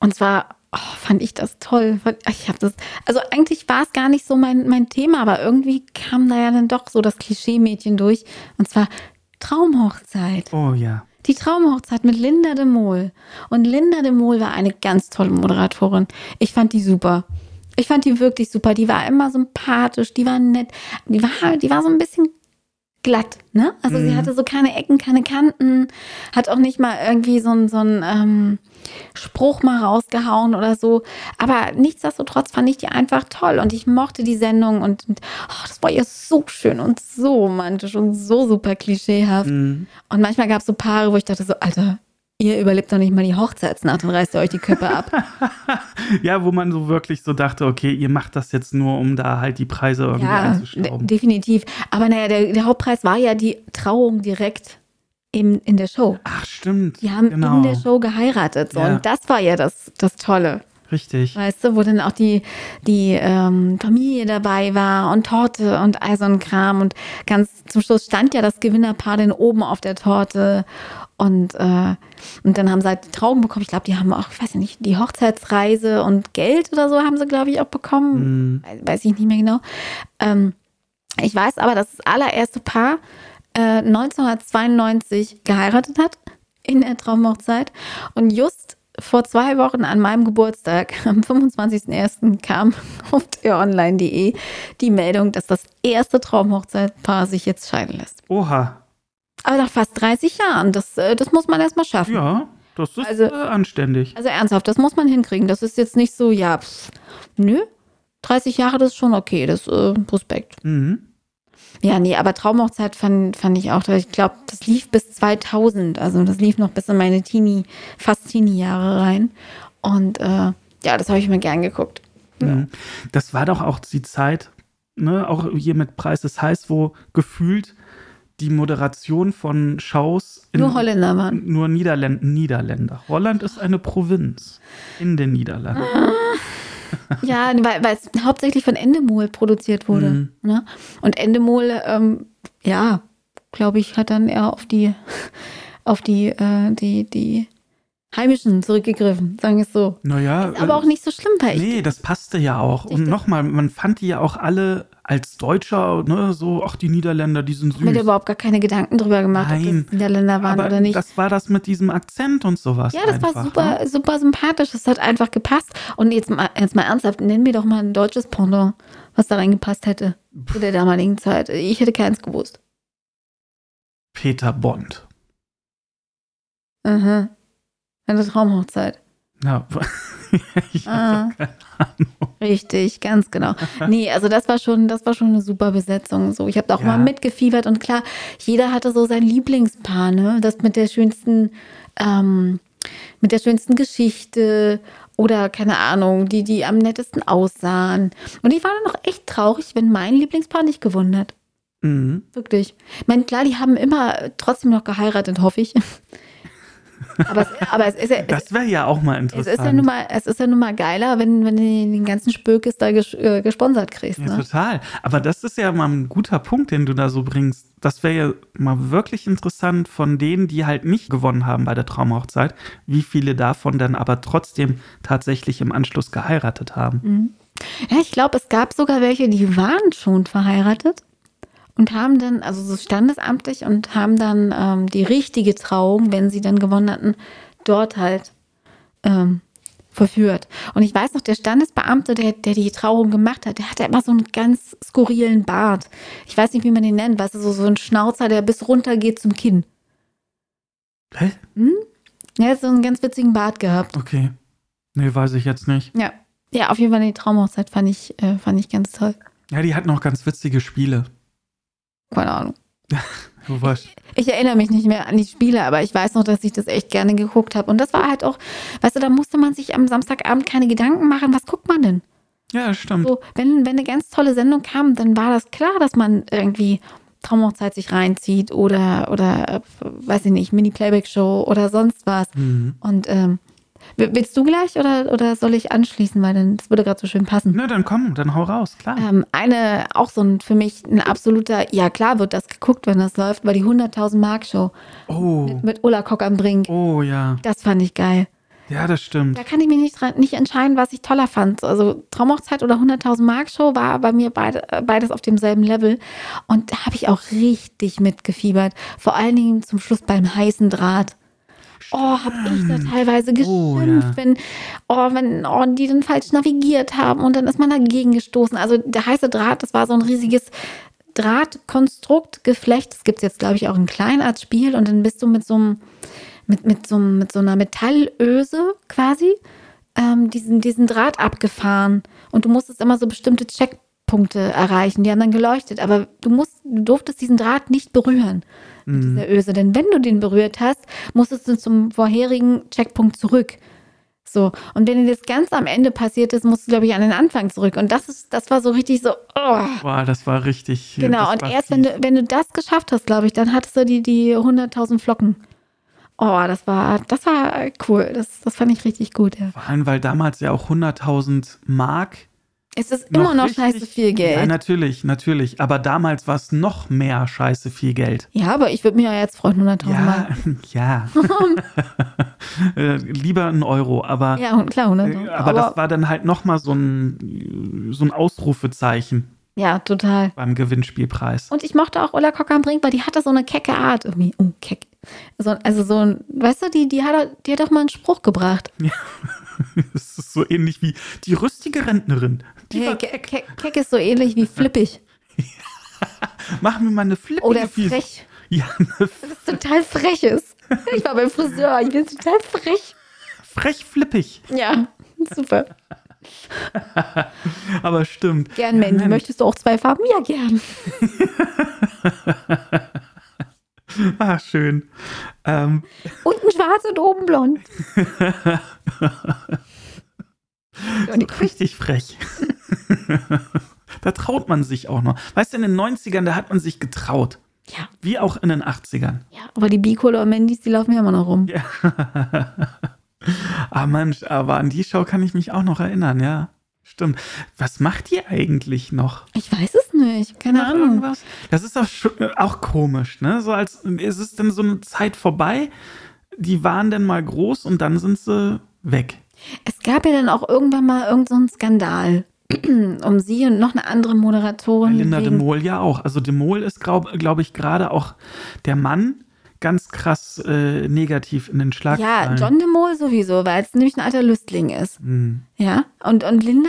Und zwar oh, fand ich das toll. Ich habe das, also eigentlich war es gar nicht so mein, mein Thema, aber irgendwie kam da ja dann doch so das Klischee-Mädchen durch. Und zwar Traumhochzeit. Oh ja. Die Traumhochzeit mit Linda de Mol. Und Linda de Mol war eine ganz tolle Moderatorin. Ich fand die super. Ich fand die wirklich super. Die war immer sympathisch, die war nett. Die war, die war so ein bisschen glatt, ne? Also sie Mhm. hatte so keine Ecken, keine Kanten, hat auch nicht mal irgendwie so ein, so ein ähm, Spruch mal rausgehauen oder so. Aber nichtsdestotrotz fand ich die einfach toll und ich mochte die Sendung und, und oh, das war ja so schön und so romantisch und so super klischeehaft. Mhm. Und manchmal gab es so Paare, wo ich dachte so, Alter, ihr überlebt doch nicht mal die Hochzeitsnacht und reißt ihr euch die Köpfe ab. Ja, wo man so wirklich so dachte, okay, ihr macht das jetzt nur, um da halt die Preise irgendwie ja, einzuschrauben. definitiv. Aber naja, der, der Hauptpreis war ja die Trauung direkt im, in der Show. Ach, stimmt. Die haben genau. in der Show geheiratet. So. Ja. Und das war ja das, das Tolle. Richtig. Weißt du, wo dann auch die, die ähm, Familie dabei war und Torte und all so ein Kram. Und ganz zum Schluss stand ja das Gewinnerpaar dann oben auf der Torte. Und, äh, und dann haben sie halt die Trauben bekommen. Ich glaube, die haben auch, ich weiß nicht, die Hochzeitsreise und Geld oder so haben sie, glaube ich, auch bekommen. Weiß, weiß ich nicht mehr genau. Ähm, ich weiß aber, dass das allererste Paar äh, 1992 geheiratet hat in der Traumhochzeit. Und just vor zwei Wochen an meinem Geburtstag, am 25.01. kam auf online.de die Meldung, dass das erste Traumhochzeitpaar sich jetzt scheiden lässt. Oha. Aber nach fast 30 Jahren, das, äh, das muss man erstmal schaffen. Ja, das ist Also- äh, anständig. Also ernsthaft, das muss man hinkriegen. Das ist jetzt nicht so, ja, pff, nö. 30 Jahre, das ist schon okay, das äh, Respekt. Mhm. Ja, nee, aber Traumhochzeit fand, fand ich auch, ich glaube, das lief bis 2000. Also das lief noch bis in meine Teenie, fast Teenie-Jahre rein. Und äh, ja, das habe ich mir gern geguckt. Mhm. Das war doch auch die Zeit, ne, auch hier mit Preis ist heiß, wo gefühlt die Moderation von Shows in Nur Holländer waren. nur Niederländ Niederländer. Holland ist eine Provinz in den Niederlanden. Ja, weil, weil es hauptsächlich von Endemol produziert wurde. Mhm. Ne? Und Endemol, ähm, ja, glaube ich, hat dann eher auf die, auf die, äh, die, die Heimischen zurückgegriffen, sagen wir es so. Naja, Ist aber auch nicht so schlimm, weil ich Nee, das passte ja auch. Und nochmal, man fand die ja auch alle als Deutscher, ne, so, ach, die Niederländer, die sind mir da süß. überhaupt gar keine Gedanken drüber gemacht, ob Nein. das Niederländer waren oder nicht. das war das mit diesem Akzent und sowas. ja, das einfach, war super, Ne? super sympathisch. Das hat einfach gepasst. Und jetzt mal, jetzt mal ernsthaft, nenn mir doch mal ein deutsches Pendant, was da reingepasst hätte zu der damaligen Zeit. Ich hätte keins gewusst. Peter Bond. Aha. Eine Traumhochzeit. Ja. ich Ah. keine Ahnung. Richtig, ganz genau. Nee, also das war schon, das war schon eine super Besetzung. So, ich habe da auch Ja. mal mitgefiebert und klar, jeder hatte so sein Lieblingspaar, ne? Das mit der schönsten, ähm, mit der schönsten Geschichte oder keine Ahnung, die, die am nettesten aussahen. Und ich war dann auch echt traurig, wenn mein Lieblingspaar nicht gewonnen hat. Mhm. Wirklich. Ich meine, klar, die haben immer trotzdem noch geheiratet, hoffe ich. Aber es, aber es ist ja, es, Das wäre ja auch mal es interessant. ist ja nun mal, es ist ja nun mal geiler, wenn, wenn du den ganzen Spökes da ges, äh, gesponsert kriegst. Ja, Ne? total. Aber das ist ja mal ein guter Punkt, den du da so bringst. Das wäre ja mal wirklich interessant von denen, die halt nicht gewonnen haben bei der Traumhochzeit, wie viele davon dann aber trotzdem tatsächlich im Anschluss geheiratet haben. Ja, ich glaube, es gab sogar welche, die waren schon verheiratet und haben dann, also so standesamtlich und haben dann ähm, die richtige Trauung, wenn sie dann gewonnen hatten, dort halt ähm, verführt. Und ich weiß noch, der Standesbeamte, der, der die Trauung gemacht hat, der hatte immer so einen ganz skurrilen Bart. Ich weiß nicht, wie man den nennt, weißt du, so, so ein Schnauzer, der bis runter geht zum Kinn. Hä? Er hat so einen ganz witzigen Bart gehabt. Okay. Nee, weiß ich jetzt nicht. Ja. Ja, auf jeden Fall die Traumhochzeit fand ich, äh, fand ich ganz toll. Ja, die hatten auch ganz witzige Spiele. Keine Ahnung. Du weißt. Ich erinnere mich nicht mehr an die Spiele, aber ich weiß noch, dass ich das echt gerne geguckt habe. Und das war halt auch, weißt du, da musste man sich am Samstagabend keine Gedanken machen, was guckt man denn? Ja, stimmt. So, wenn, wenn eine ganz tolle Sendung kam, dann war das klar, dass man irgendwie Traumhochzeit sich reinzieht oder, oder äh, weiß ich nicht, Mini-Playback-Show oder sonst was. Mhm. Und ähm, willst du gleich oder, oder soll ich anschließen, weil dann, das würde gerade so schön passen. Na, dann komm, dann hau raus, klar. Ähm, eine, auch so ein, für mich ein absoluter, ja klar wird das geguckt, wenn das läuft, war die 100.000 Mark Show Oh, mit, mit Ulla Kock am Brink. oh ja. Das fand ich geil. Ja, das stimmt. Da kann ich mich nicht, dran, nicht entscheiden, was ich toller fand. Also Traumhochzeit oder 100.000 Mark Show war bei mir beide, beides auf demselben Level. Und da habe ich auch richtig mitgefiebert. Vor allen Dingen zum Schluss beim heißen Draht. Oh, habe ich da teilweise geschimpft, Oh, wenn, oh, wenn oh, die dann falsch navigiert haben und dann ist man dagegen gestoßen. Also der heiße Draht, das war so ein riesiges Drahtkonstrukt, Geflecht. Das gibt es jetzt, glaube ich, auch in klein als Spiel. Und dann bist du mit so einem, mit, mit so, einem- mit so einer Metallöse quasi ähm, diesen, diesen Draht abgefahren. Und du musstest immer so bestimmte Checkpunkte erreichen. Die haben dann geleuchtet. Aber du musst, du durftest diesen Draht nicht berühren mit dieser Öse. Denn wenn du den berührt hast, musstest du zum vorherigen Checkpunkt zurück. So. Und wenn dir das ganz am Ende passiert ist, musst du, glaube ich, an den Anfang zurück. Und das ist, das war so richtig so, oh. Boah, das war richtig. Genau, und erst wenn du, wenn du das geschafft hast, glaube ich, dann hattest du die, die 100.000 Flocken. Oh, das war, das war cool. Das, das fand ich richtig gut, ja. Vor allem, weil damals ja auch 100.000 Mark Es ist immer noch richtig- scheiße viel Ja, Geld. natürlich, natürlich. Aber damals war es noch mehr scheiße viel Geld. Ja, aber ich würde mich ja jetzt freuen, 100.000 Ja, Mal. ja. Äh, Lieber ein Euro, aber, Ja, und klar, 100.000. äh, aber, das war dann halt nochmal so ein, so ein Ausrufezeichen ja, total. beim Gewinnspielpreis. Und ich mochte auch Ulla Kock-am-Brink, weil die hatte so eine kecke Art irgendwie. Oh, keck. So, also so ein, weißt du, die, die, hat, die hat doch mal einen Spruch gebracht. Das ist so ähnlich wie die rüstige Rentnerin. Die Hey, keck, keck ist so ähnlich wie flippig. machen wir mal eine flippige Oder frech. Ja, eine Das ist total frech ist. Ich war beim Friseur, ich bin total frech. frech flippig. Ja, super. Aber stimmt. Gern, Mandy. Mensch. Möchtest du auch zwei Farben? Ja, gern. Ah, schön. Ähm, Unten schwarz und oben blond. Die- richtig frech. da traut man sich auch noch. Weißt du, in den 90ern, da hat man sich getraut. Ja, Wie auch in den 80ern. ja, aber die Bicolor Mandys, die laufen ja immer noch rum. ah, Mensch, aber an die Show kann ich mich auch noch erinnern, ja. Stimmt. Was macht ihr eigentlich noch? Ich weiß es nicht. Keine Noch Ahnung. irgendwas? Das ist auch, schon- auch komisch, ne? So als ist es denn so eine Zeit vorbei? Die waren dann mal groß und dann sind sie weg. Es gab ja dann auch irgendwann mal irgendeinen so Skandal um sie und noch eine andere Moderatorin. Linda de Mol ja auch. Also de Mol ist, glaube glaub ich, gerade auch der Mann ganz krass äh, negativ in den Ja, Schlagzeilen. John de Mol sowieso, weil es nämlich ein alter Lüstling ist. Hm. Ja, und, und Linda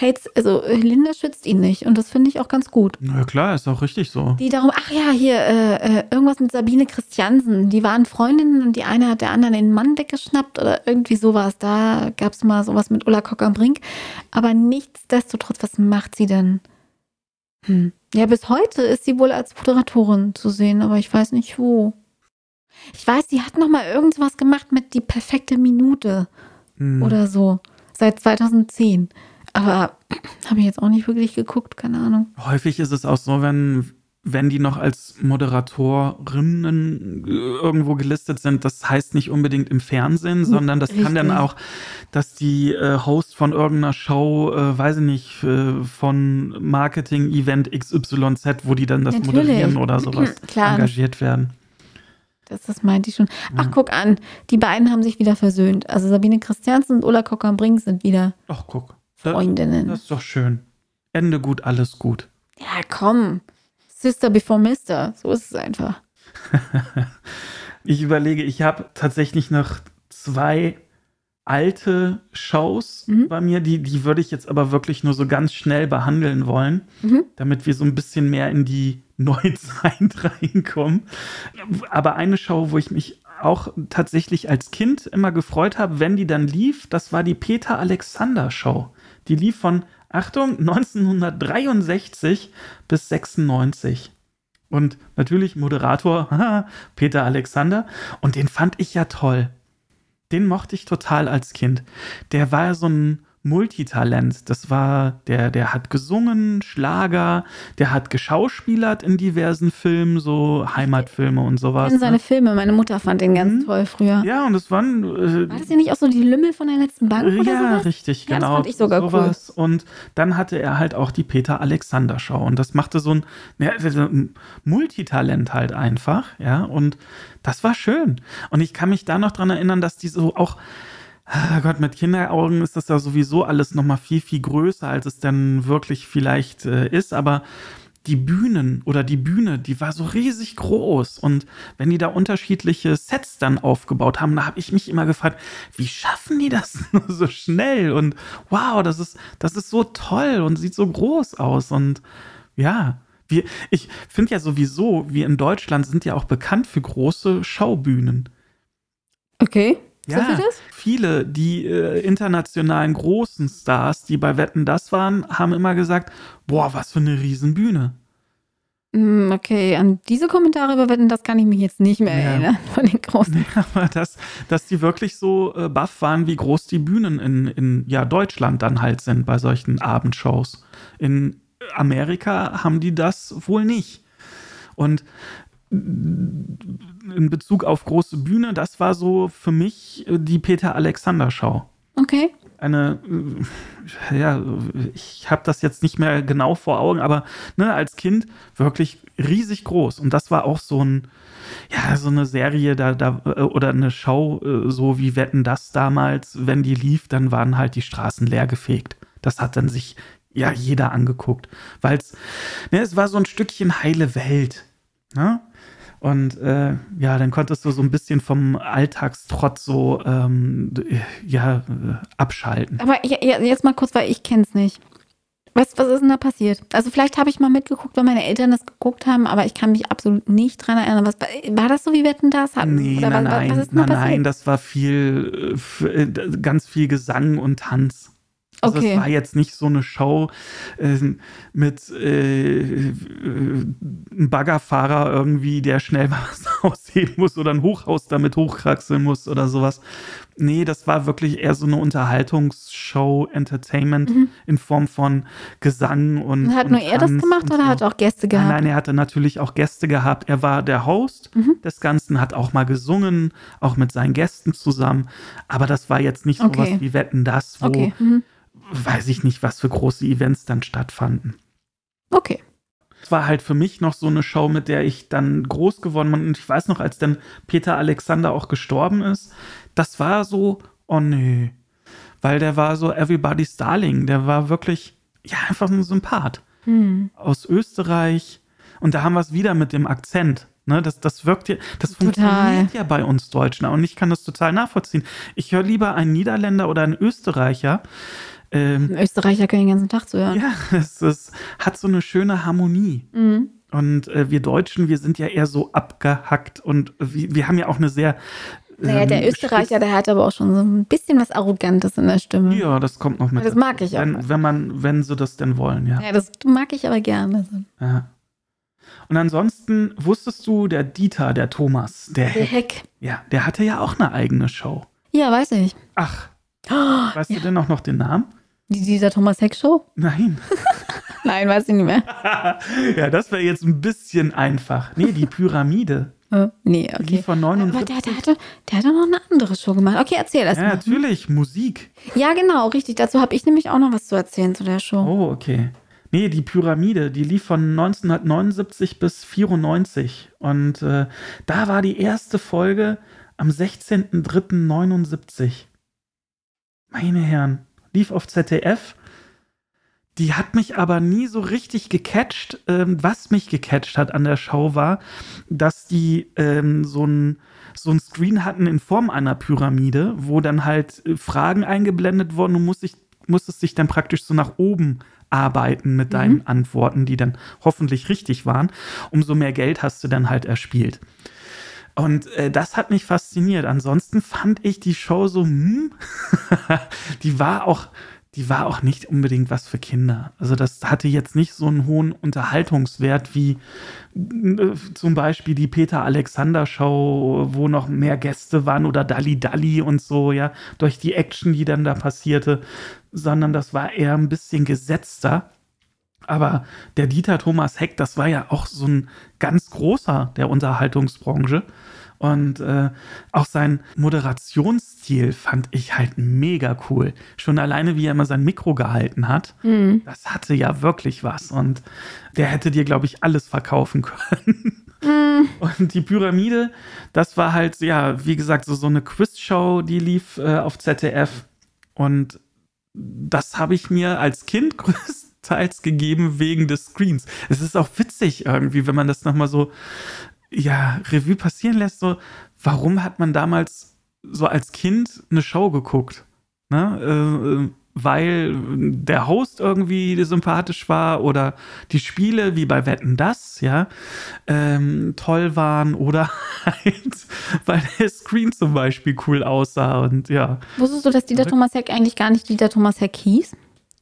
hates, also Linda schützt ihn nicht und das finde ich auch ganz gut. Na klar, ist auch richtig so. Die darum, ach ja, hier, äh, äh, irgendwas mit Sabine Christiansen. Die waren Freundinnen und die eine hat der anderen den Mann weggeschnappt oder irgendwie sowas. Da gab es mal sowas mit Ulla Kock am Brink. Aber nichtsdestotrotz, was macht sie denn? Hm. Ja, bis heute ist sie wohl als Moderatorin zu sehen, aber ich weiß nicht wo. Ich weiß, sie hat noch mal irgendwas gemacht mit die perfekte Minute Hm. oder so. Seit 2010. Aber habe ich jetzt auch nicht wirklich geguckt, keine Ahnung. Häufig ist es auch so, wenn, wenn die noch als Moderatorinnen irgendwo gelistet sind, das heißt nicht unbedingt im Fernsehen, sondern das kann dann Richtig. auch, dass die äh, Host von irgendeiner Show, äh, weiß ich nicht, äh, von Marketing-Event XYZ, wo die dann das Natürlich. moderieren oder sowas Klar. engagiert werden. Das, das meinte ich schon. Ach, guck an, die beiden haben sich wieder versöhnt. Also Sabine Christiansen und Ulla Kock am Brink sind wieder Ach, guck. Das, Freundinnen. das ist doch schön. Ende gut, alles gut. ja, komm. Sister before Mister. So ist es einfach. Ich überlege, ich habe tatsächlich noch zwei alte Shows Mhm. bei mir, die, die würde ich jetzt aber wirklich nur so ganz schnell behandeln wollen, Mhm. damit wir so ein bisschen mehr in die Neuzeit reinkommen. Aber eine Show, wo ich mich auch tatsächlich als Kind immer gefreut habe, wenn die dann lief, das war die Peter Alexander Show. Die lief von, Achtung, 1963 bis 96. Und natürlich Moderator Peter Alexander. Und den fand ich ja toll. Den mochte ich total als Kind. Der war so ein Multitalent. Das war, der, der hat gesungen, Schlager, der hat geschauspielert in diversen Filmen, so Heimatfilme und sowas. In seine Ne? Filme. Meine Mutter fand den ganz Mhm. toll früher. Ja, und es waren. Äh, War das ja nicht auch so die Lümmel von der letzten Bank oder ja, sowas? richtig, Ja, das genau. fand ich sogar cool. sowas. Und dann hatte er halt auch die Peter Alexander Show. Und das machte so ein, ja, so ein Multitalent halt einfach, ja. Und das war schön. Und ich kann mich da noch dran erinnern, dass die so auch, ah Gott, mit Kinderaugen ist das ja sowieso alles nochmal viel, viel größer, als es dann wirklich vielleicht äh, ist. Aber die Bühnen oder die Bühne, die war so riesig groß. Und wenn die da unterschiedliche Sets dann aufgebaut haben, da habe ich mich immer gefragt, wie schaffen die das so schnell? Und wow, das ist, das ist so toll und sieht so groß aus. Und ja, wir, ich finde ja sowieso, wir in Deutschland sind ja auch bekannt für große Schaubühnen. Okay. Ja, viele, die äh, internationalen großen Stars, die bei Wetten das waren, haben immer gesagt, boah, was für eine Riesenbühne. Hm, Okay, an diese Kommentare über Wetten, das kann ich mich jetzt nicht mehr Ja. erinnern von den großen. Aber dass, dass die wirklich so äh, baff waren, wie groß die Bühnen in, in ja, Deutschland dann halt sind bei solchen Abendshows. In Amerika haben die das wohl nicht. Und in Bezug auf große Bühne, das war so für mich äh, die Peter Alexander Show. Okay. Eine, äh, ja, ich habe das jetzt nicht mehr genau vor Augen, aber ne, als Kind wirklich riesig groß. Und das war auch so ein, ja, so eine Serie da, da äh, oder eine Show, so wie Wetten das damals, wenn die lief, dann waren halt die Straßen leer gefegt. Das hat dann sich ja jeder angeguckt, weil es, ne, es war so ein Stückchen heile Welt. Ne? Und äh, ja, dann konntest du so ein bisschen vom Alltagstrott so ähm, ja, äh, abschalten. Aber jetzt mal kurz, weil ich kenne es nicht. Was, was ist denn da passiert? Also vielleicht habe ich mal mitgeguckt, weil meine Eltern das geguckt haben, aber ich kann mich absolut nicht dran erinnern. Was, war das so wie Wetten das? Hatten? Nee, Oder nein, was, nein, was nein, nein, das war viel, äh, äh, ganz viel Gesang und Tanz. Also Okay. es war jetzt nicht so eine Show ähm, mit äh, äh, einem Baggerfahrer irgendwie, der schnell was ausheben muss oder ein Hochhaus damit hochkraxeln muss oder sowas. Nee, das war wirklich eher so eine Unterhaltungsshow, Entertainment in Form von Gesang und. Und Mhm. hat und nur er das Tanz gemacht oder so. hat auch Gäste gehabt? Nein, nein, er hatte natürlich auch Gäste gehabt. Er war der Host Mhm. des Ganzen, hat auch mal gesungen, auch mit seinen Gästen zusammen. Aber das war jetzt nicht Okay. sowas wie Wetten das, wo Okay. Mhm. Weiß ich nicht, was für große Events dann stattfanden. Okay. Es war halt für mich noch so eine Show, mit der ich dann groß geworden bin. Und ich weiß noch, als dann Peter Alexander auch gestorben ist, das war so, oh nö. Weil der war so Everybody's Darling. Der war wirklich, ja, einfach ein Sympath Hm. aus Österreich. Und da haben wir es wieder mit dem Akzent. Ne, das, das wirkt ja, das Total. funktioniert ja bei uns Deutschen. Und ich kann das total nachvollziehen. Ich höre lieber einen Niederländer oder einen Österreicher. Ähm, Österreicher können den ganzen Tag zuhören. ja, es, es hat so eine schöne Harmonie. Mhm. Und äh, wir Deutschen, wir sind ja eher so abgehackt und wir, wir haben ja auch eine sehr. Naja, ähm, der Österreicher, der hat aber auch schon so ein bisschen was Arrogantes in der Stimme. Ja, das kommt noch mit. Das mag ich auch. Wenn, wenn man, wenn sie das denn wollen, ja. Ja, das mag ich aber gerne. ja. Und ansonsten wusstest du, der Dieter, der Thomas, der, Der Heck, Heck. ja, der hatte ja auch eine eigene Show. Ja, weiß ich. Ach, Oh, weißt du denn auch noch den Namen? die, dieser Thomas Heck Show? Nein. Nein, weiß ich nicht mehr. ja, das wäre jetzt ein bisschen einfach. Nee, die Pyramide. Äh, nee, Die okay. lief von Aber 79. der, der, hatte, der hatte noch eine andere Show gemacht. Okay, erzähl erst ja, mal. natürlich, Musik. Ja, genau, richtig. Dazu habe ich nämlich auch noch was zu erzählen zu der Show. Oh, okay. Nee, die Pyramide, die lief von 1979 bis 94. Und äh, da war die erste Folge am 16.03.79. Meine Herren, lief auf ZDF. Die hat mich aber nie so richtig gecatcht. Ähm, was mich gecatcht hat an der Show war, dass die ähm, so ein so ein Screen hatten in Form einer Pyramide, wo dann halt äh, Fragen eingeblendet wurden. Du musst dich, musstest dich dann praktisch so nach oben arbeiten mit deinen Antworten, die dann hoffentlich richtig waren. Umso mehr Geld hast du dann halt erspielt. Und äh, das hat mich fasziniert. Ansonsten fand ich die Show so, hm, die war auch, die war auch nicht unbedingt was für Kinder. Also das hatte jetzt nicht so einen hohen Unterhaltungswert wie äh, zum Beispiel die Peter Alexander Show, wo noch mehr Gäste waren oder Dalli Dalli und so, ja, durch die Action, die dann da passierte, sondern das war eher ein bisschen gesetzter. Aber der Dieter Thomas Heck, das war ja auch so ein ganz großer der Unterhaltungsbranche. Und äh, auch sein Moderationsstil fand ich halt mega cool. Schon alleine, wie er immer sein Mikro gehalten hat, Mhm. das hatte ja wirklich was. Und der hätte dir, glaube ich, alles verkaufen können. Mhm. Und die Pyramide, das war halt, ja, wie gesagt, so, so eine Quizshow, die lief äh, auf ZDF. Und das habe ich mir als Kind größtenteils gegeben wegen des Screens. Es ist auch witzig irgendwie, wenn man das nochmal so, ja, Revue passieren lässt, so, warum hat man damals so als Kind eine Show geguckt? Ne? Äh, weil der Host irgendwie sympathisch war oder die Spiele wie bei Wetten das, ja, ähm, toll waren oder halt, weil der Screen zum Beispiel cool aussah und ja, Wusstest du, dass Dieter Thomas Heck eigentlich gar nicht Dieter Thomas Heck hieß,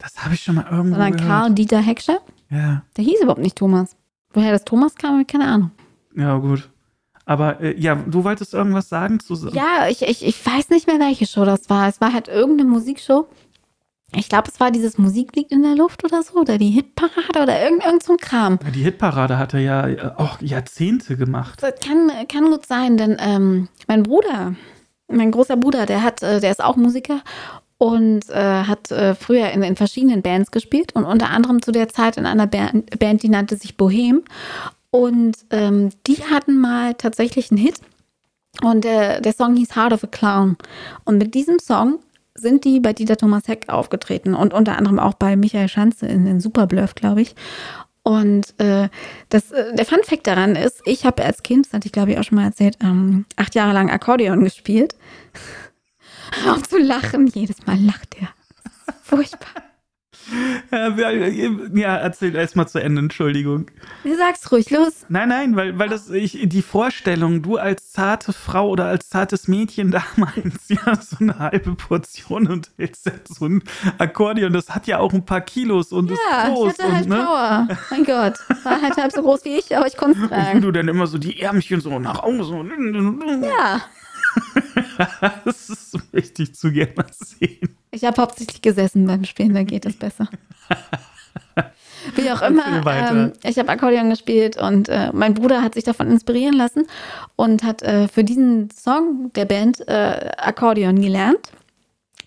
das habe ich schon mal irgendwo sondern gehört. Karl Dieter Heckscher? Ja, Der hieß überhaupt nicht Thomas. Woher das Thomas kam, habe ich keine Ahnung. ja, gut. Aber äh, ja, du wolltest irgendwas sagen zu Ja, ich, ich, ich weiß nicht mehr, welche Show das war. Es war halt irgendeine Musikshow. ich glaube, es war dieses Musik liegt in der Luft oder so, oder die Hitparade oder irgend, irgend so ein Kram. Die Hitparade hat er ja äh, auch Jahrzehnte gemacht. Das kann, kann gut sein, denn ähm, mein Bruder, mein großer Bruder, der hat, äh, der ist auch Musiker und äh, hat äh, früher in, in verschiedenen Bands gespielt und unter anderem zu der Zeit in einer Band, Band die nannte sich Bohem. Und ähm, die hatten mal tatsächlich einen Hit. Und der, der Song hieß Heart of a Clown. Und mit diesem Song sind die bei Dieter Thomas Heck aufgetreten und unter anderem auch bei Michael Schanze in, in Superbluff, glaube ich. Und äh, das, äh, der Fun Fact daran ist, ich habe als Kind, das hatte ich glaube ich auch schon mal erzählt, ähm, acht Jahre lang Akkordeon gespielt. Hör auf zu lachen, jedes Mal lacht er. Furchtbar. Ja, erzähl erst mal zu Ende, Entschuldigung. Du sagst ruhig, los. Nein, nein, weil, weil das, ich, die Vorstellung, du als zarte Frau oder als zartes Mädchen damals, ja, so eine halbe Portion und hältst jetzt so ein Akkordeon, das hat ja auch ein paar Kilos und ist Ja, groß. ich hatte halt und, ne? Power. Mein Gott. War halt halb so groß wie ich, aber ich konnte es Wie tragen. du dann immer so die Ärmchen so nach außen so. Ja. Das ist so richtig zu gerne sehen. Ich habe hauptsächlich gesessen beim Spielen, da geht es besser. Wie auch immer, ähm, ich habe Akkordeon gespielt und äh, mein Bruder hat sich davon inspirieren lassen und hat äh, für diesen Song der Band äh, Akkordeon gelernt,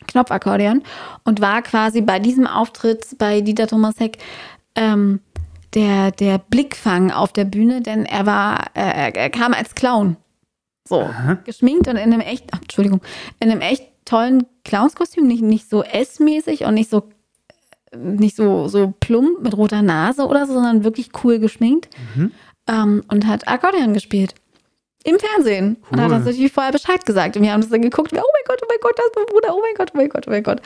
Knopfakkordeon und war quasi bei diesem Auftritt bei Dieter Thomas Heck ähm, der, der Blickfang auf der Bühne, denn er war, äh, er kam als Clown. So, Aha. geschminkt und in einem echt, ach, Entschuldigung, in einem echt tollen Clownskostüm, nicht, nicht so S-mäßig und nicht so nicht so, so plump mit roter Nase oder so, sondern wirklich cool geschminkt. Mhm. Ähm, und hat Akkordeon gespielt. Im Fernsehen. Und hat Cool. uns natürlich vorher Bescheid gesagt. Und wir haben das dann geguckt. Oh mein Gott, oh mein Gott, das ist mein Bruder. Oh mein Gott, oh mein Gott, oh mein Gott.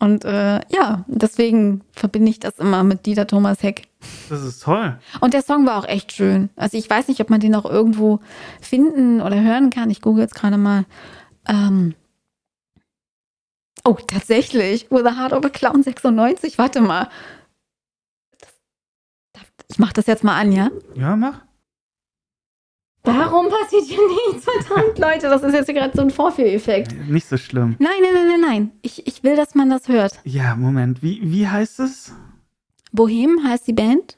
Und äh, ja, deswegen verbinde ich das immer mit Dieter Thomas Heck. Das ist toll. Und der Song war auch echt schön. Also ich weiß nicht, ob man den auch irgendwo finden oder hören kann. Ich google jetzt gerade mal. Ähm oh, tatsächlich. With a Heart of a Clown 96. Warte mal. Ich mach das jetzt mal an, ja? Ja, mach. Warum passiert hier nichts? Verdammt, Leute, das ist jetzt gerade so ein Vorführeffekt. Nicht so schlimm. Nein, nein, nein, nein, nein. Ich, ich will, dass man das hört. Ja, Moment. Wie, wie heißt es? Bohem heißt die Band.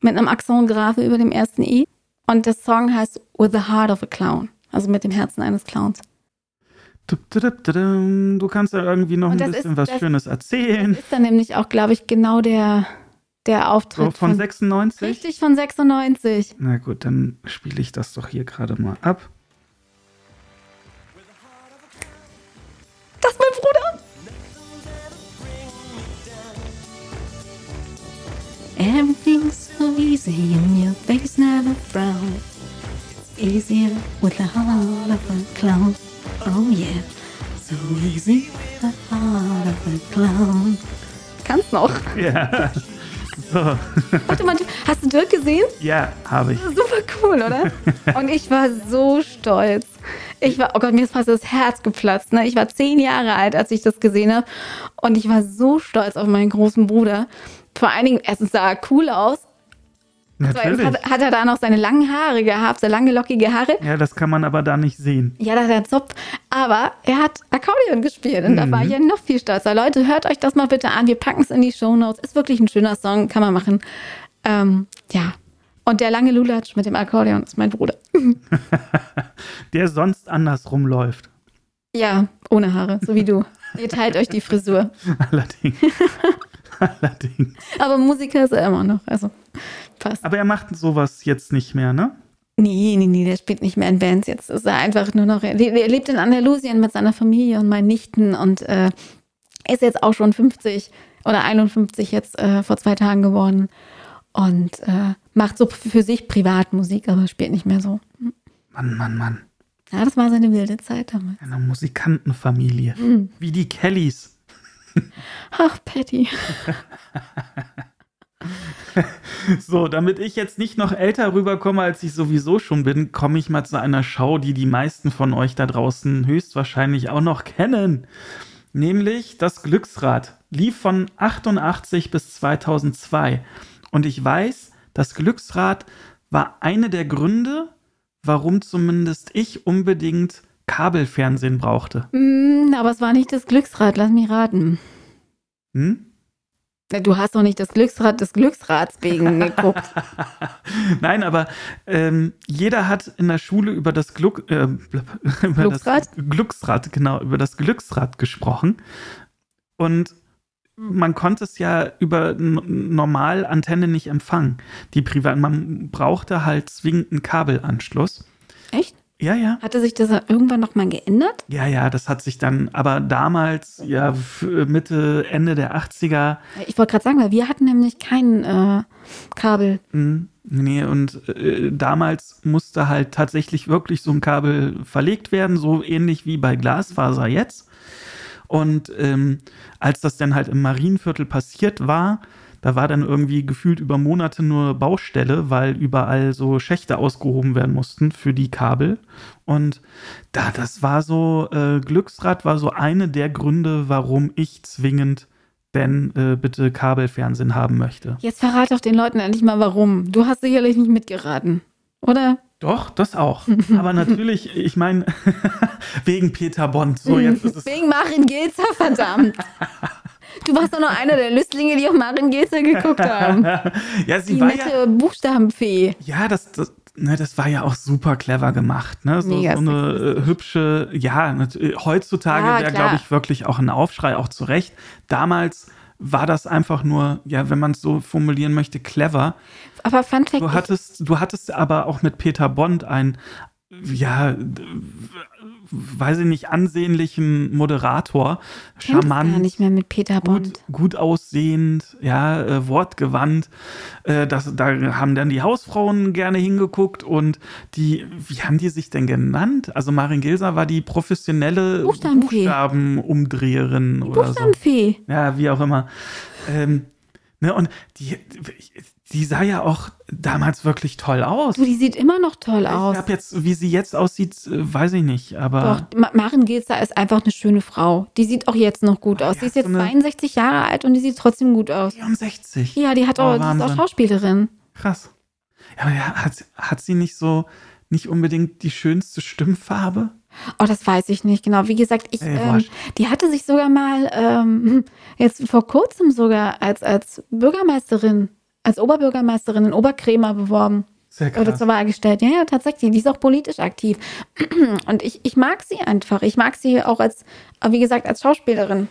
Mit einem Accent grave über dem ersten I. Und der Song heißt With the Heart of a Clown. Also mit dem Herzen eines Clowns. Du kannst ja irgendwie noch ein das bisschen ist- was das- Schönes Das erzählen. ist dann nämlich auch, glaube ich, genau der, der So, Auftritt von 96? Richtig von 96. Na gut, dann spiele ich das doch hier gerade mal ab. Das ist mein Bruder. Everything's so easy and your face never frowns. Easier with the heart of a clown. Oh yeah. So easy with the heart of a clown. Kannst noch. Ja. So. Warte mal, hast du Dirk gesehen? Ja, habe ich. Super cool, oder? Und ich war so stolz. Ich war, oh Gott, mir ist fast das Herz geplatzt. Ne? Ich war zehn Jahre alt, als ich das gesehen habe. Und ich war so stolz auf meinen großen Bruder. Vor allen Dingen, erstens sah er cool aus. Natürlich. hat, hat er da noch seine langen Haare gehabt, so lange lockige Haare. Ja, das kann man aber da nicht sehen. Ja, da hat er Zopf. Aber er hat Akkordeon gespielt und da war ich ja noch viel stolzer. Leute, hört euch das mal bitte an. Wir packen es in die Shownotes. Ist wirklich ein schöner Song, kann man machen. Ähm, ja. Und der lange Lulatsch mit dem Akkordeon ist mein Bruder. Der sonst andersrum läuft. Ja, ohne Haare, so wie du. Ihr teilt euch die Frisur. Allerdings. Allerdings. Aber Musiker ist er immer noch. Also passt. Aber er macht sowas jetzt nicht mehr, ne? Nee, nee, nee, der spielt nicht mehr in Bands. Jetzt ist er einfach nur noch. Er le- lebt in Andalusien mit seiner Familie und meinen Nichten und äh, ist jetzt auch schon 50 oder 51 jetzt äh, vor zwei Tagen geworden. Und äh, macht so für sich Privatmusik, aber spielt nicht mehr so. Mann, Mann, Mann. Ja, das war seine wilde Zeit damals. Eine Musikantenfamilie. Mhm. Wie die Kellys. Ach, Patty. So, damit ich jetzt nicht noch älter rüberkomme, als ich sowieso schon bin, komme ich mal zu einer Show, die die meisten von euch da draußen höchstwahrscheinlich auch noch kennen. Nämlich das Glücksrad. Lief von 88 bis 2002. Und ich weiß, das Glücksrad war eine der Gründe, warum zumindest ich unbedingt Kabelfernsehen brauchte. Mm, aber es war nicht das Glücksrad, lass mich raten. Hm? Du hast doch nicht das Glücksrad des Glücksrads wegen geguckt. Nein, aber ähm, jeder hat in der Schule über das, Gluck, äh, über Glücksrad? das Glücksrad, genau, über das Glücksrad gesprochen. Und man konnte es ja über normal Antenne nicht empfangen. Die Privat, man brauchte halt zwingend einen Kabelanschluss. Ja, ja. Hatte sich das irgendwann nochmal geändert? Ja, ja, das hat sich dann, aber damals, ja, Mitte, Ende der 80er, Ich wollte gerade sagen, weil wir hatten nämlich kein äh, Kabel. Hm, Nee, und äh, damals musste halt tatsächlich wirklich so ein Kabel verlegt werden, so ähnlich wie bei Glasfaser jetzt. Und ähm, als das dann halt im Marienviertel passiert war, da war dann irgendwie gefühlt über Monate nur Baustelle, weil überall so Schächte ausgehoben werden mussten für die Kabel. Und da, das war so, äh, Glücksrad war so eine der Gründe, warum ich zwingend denn äh, bitte Kabelfernsehen haben möchte. Jetzt verrate doch den Leuten endlich mal warum. Du hast sicherlich nicht mitgeraten, oder? Doch, das auch. Aber natürlich, ich meine, wegen Peter Bond. So, jetzt ist es. Wegen Marin Gilzer, verdammt. Du warst doch noch einer der Lüstlinge, die auf Marin Gilzer geguckt haben. Ja, sie Die war ja. nette Buchstabenfee. Ja, das, das, ne, das war ja auch super clever gemacht. Ne? So, Mega so eine äh, hübsche, ja, äh, heutzutage Ja, wäre, glaube ich, wirklich auch ein Aufschrei, auch zu Recht. Damals war das einfach nur, ja, wenn man es so formulieren möchte, clever. Aber Fun Fact, Du hattest, du hattest aber auch mit Peter Bond einen, ja, weiß ich nicht, ansehnlichen Moderator, charmant, gar nicht mehr mit Peter Bond. gut, gut aussehend, ja, äh, wortgewandt. Äh, das, da haben dann die Hausfrauen gerne hingeguckt und die, wie haben die sich denn genannt? Also Marin Gilser war die professionelle Buchstabenfee. Buchstabenumdreherin oder so. Buchstabenfee. Ja, wie auch immer. Ähm, ne, und die, die sah ja auch damals wirklich toll aus. Du, die sieht immer noch toll Ich aus. hab jetzt, wie sie jetzt aussieht, äh, weiß ich nicht, aber Doch, Ma- Maren Gilzer ist einfach eine schöne Frau. Die sieht auch jetzt noch gut Ah, aus. die Die ist jetzt so eine- 62 Jahre alt und die sieht trotzdem gut aus. 64. Ja, die hat Oh, auch, die ist auch. Schauspielerin. Krass. Ja, aber ja, hat, hat sie nicht so, nicht unbedingt die schönste Stimmfarbe? Oh, das weiß ich nicht genau. Wie gesagt, ich, Ey, ähm, die hatte sich sogar mal ähm, jetzt vor kurzem sogar als, als Bürgermeisterin, als Oberbürgermeisterin in Oberkrämer beworben Sehr oder krass. zur Wahl gestellt. Ja, ja, tatsächlich. Die ist auch politisch aktiv. Und ich, ich mag sie einfach. Ich mag sie auch als, wie gesagt, als Schauspielerin.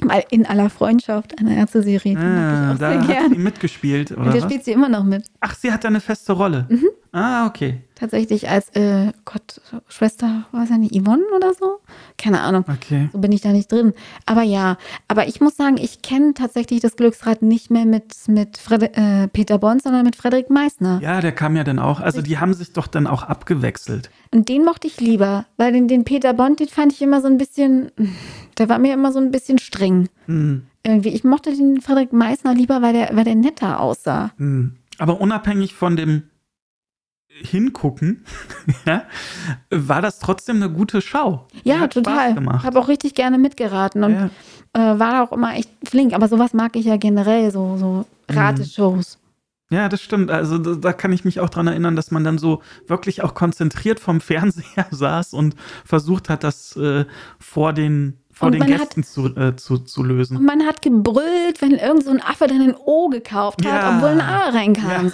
Weil in aller Freundschaft, eine Ärzte-Serie, Ah, da hat gern. sie mitgespielt, oder Und da spielt sie immer noch mit. Ach, sie hat da eine feste Rolle. Mhm. Ah, okay. Tatsächlich als, äh, Gott, Schwester, was ja nicht, Yvonne oder so? Keine Ahnung. Okay. So bin ich da nicht drin. Aber ja, aber ich muss sagen, ich kenne tatsächlich das Glücksrad nicht mehr mit, mit Fred äh, Peter Bond, sondern mit Frederik Meissner. Ja, der kam ja dann auch. Also die haben sich doch dann auch abgewechselt. Und den mochte ich lieber, weil den, den Peter Bond, den fand ich immer so ein bisschen, der war mir immer so ein bisschen streng. Hm, Irgendwie. Ich mochte den Frederik Meissner lieber, weil der, weil der netter aussah. hm. Aber unabhängig von dem Hingucken, ja, war das trotzdem eine gute Schau. Die Ja, total. gemacht. Habe auch richtig gerne mitgeraten und ja. äh, war auch immer echt flink. Aber sowas mag ich ja generell, so, so Mhm. Rateshows. ja, das stimmt. Also da, da kann ich mich auch dran erinnern, dass man dann so wirklich auch konzentriert vom Fernseher saß und versucht hat, das äh, vor den, vor Und den man hat- Gästen zu, äh, zu, zu lösen. Und man hat gebrüllt, wenn irgend so ein Affe dann ein O gekauft hat, Ja. obwohl ein A reinkam.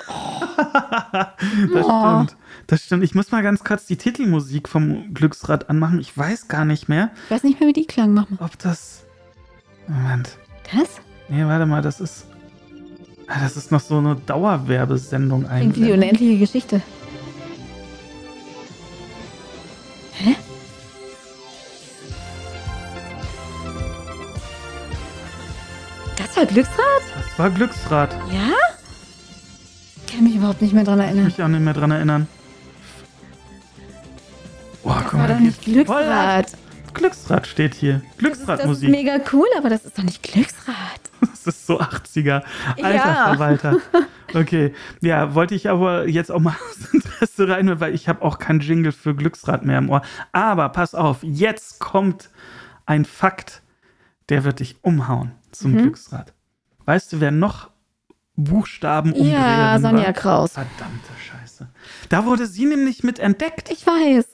Ja. das Oh. stimmt. Das stimmt. Ich muss mal ganz kurz die Titelmusik vom Glücksrad anmachen. Ich weiß gar nicht mehr, Ich weiß nicht mehr, wie die klang. Mach mal. ob das. Moment. Das? Nee, warte mal, das ist. Ah, Das ist noch so eine Dauerwerbesendung Klingt wie die eigentlich. unendliche Geschichte. Hä? Das war Glücksrad? Das war Glücksrad. Ja? Ich kann mich überhaupt nicht mehr dran Ich erinnern. mich auch nicht mehr dran erinnern. Boah, Das guck war mal, doch hier nicht ist voll ab. Glücksrad. Glücksrad steht hier. Das ist Glücksradmusik. mega cool, aber das ist doch nicht Glücksrad. Das ist so 80er. Alter Ja. Verwalter. Okay. Ja, wollte ich aber jetzt auch mal aus Interesse rein, weil ich habe auch kein Jingle für Glücksrad mehr im Ohr. Aber pass auf, jetzt kommt ein Fakt, der wird dich umhauen zum Mhm. Glücksrad. Weißt du, wer noch Buchstaben umdreht? Ja, Sonja Kraus. Verdammte Scheiße. Da wurde sie nämlich mit entdeckt. Ich weiß.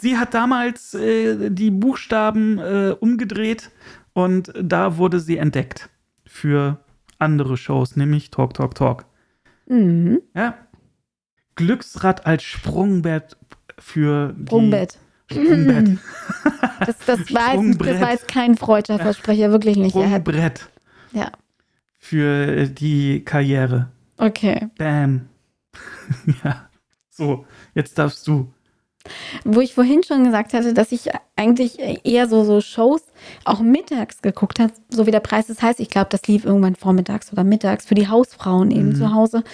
Sie hat damals äh, die Buchstaben äh, umgedreht und da wurde sie entdeckt. für andere Shows, nämlich Talk, Talk, Talk. Mhm. Ja. Glücksrad als Sprungbett für die Sprungbett. Sprungbett. Das, das, war jetzt, das Sprungbrett. war jetzt kein freudscher Versprecher, wirklich nicht. Sprungbrett ja, für die Karriere. okay. Bam. ja. So, jetzt darfst du. Wo ich vorhin schon gesagt hatte, dass ich eigentlich eher so, so Shows auch mittags geguckt habe, so wie der Preis ist heißt. Ich glaube, das lief irgendwann vormittags oder mittags für die Hausfrauen eben Mhm. zu Hause.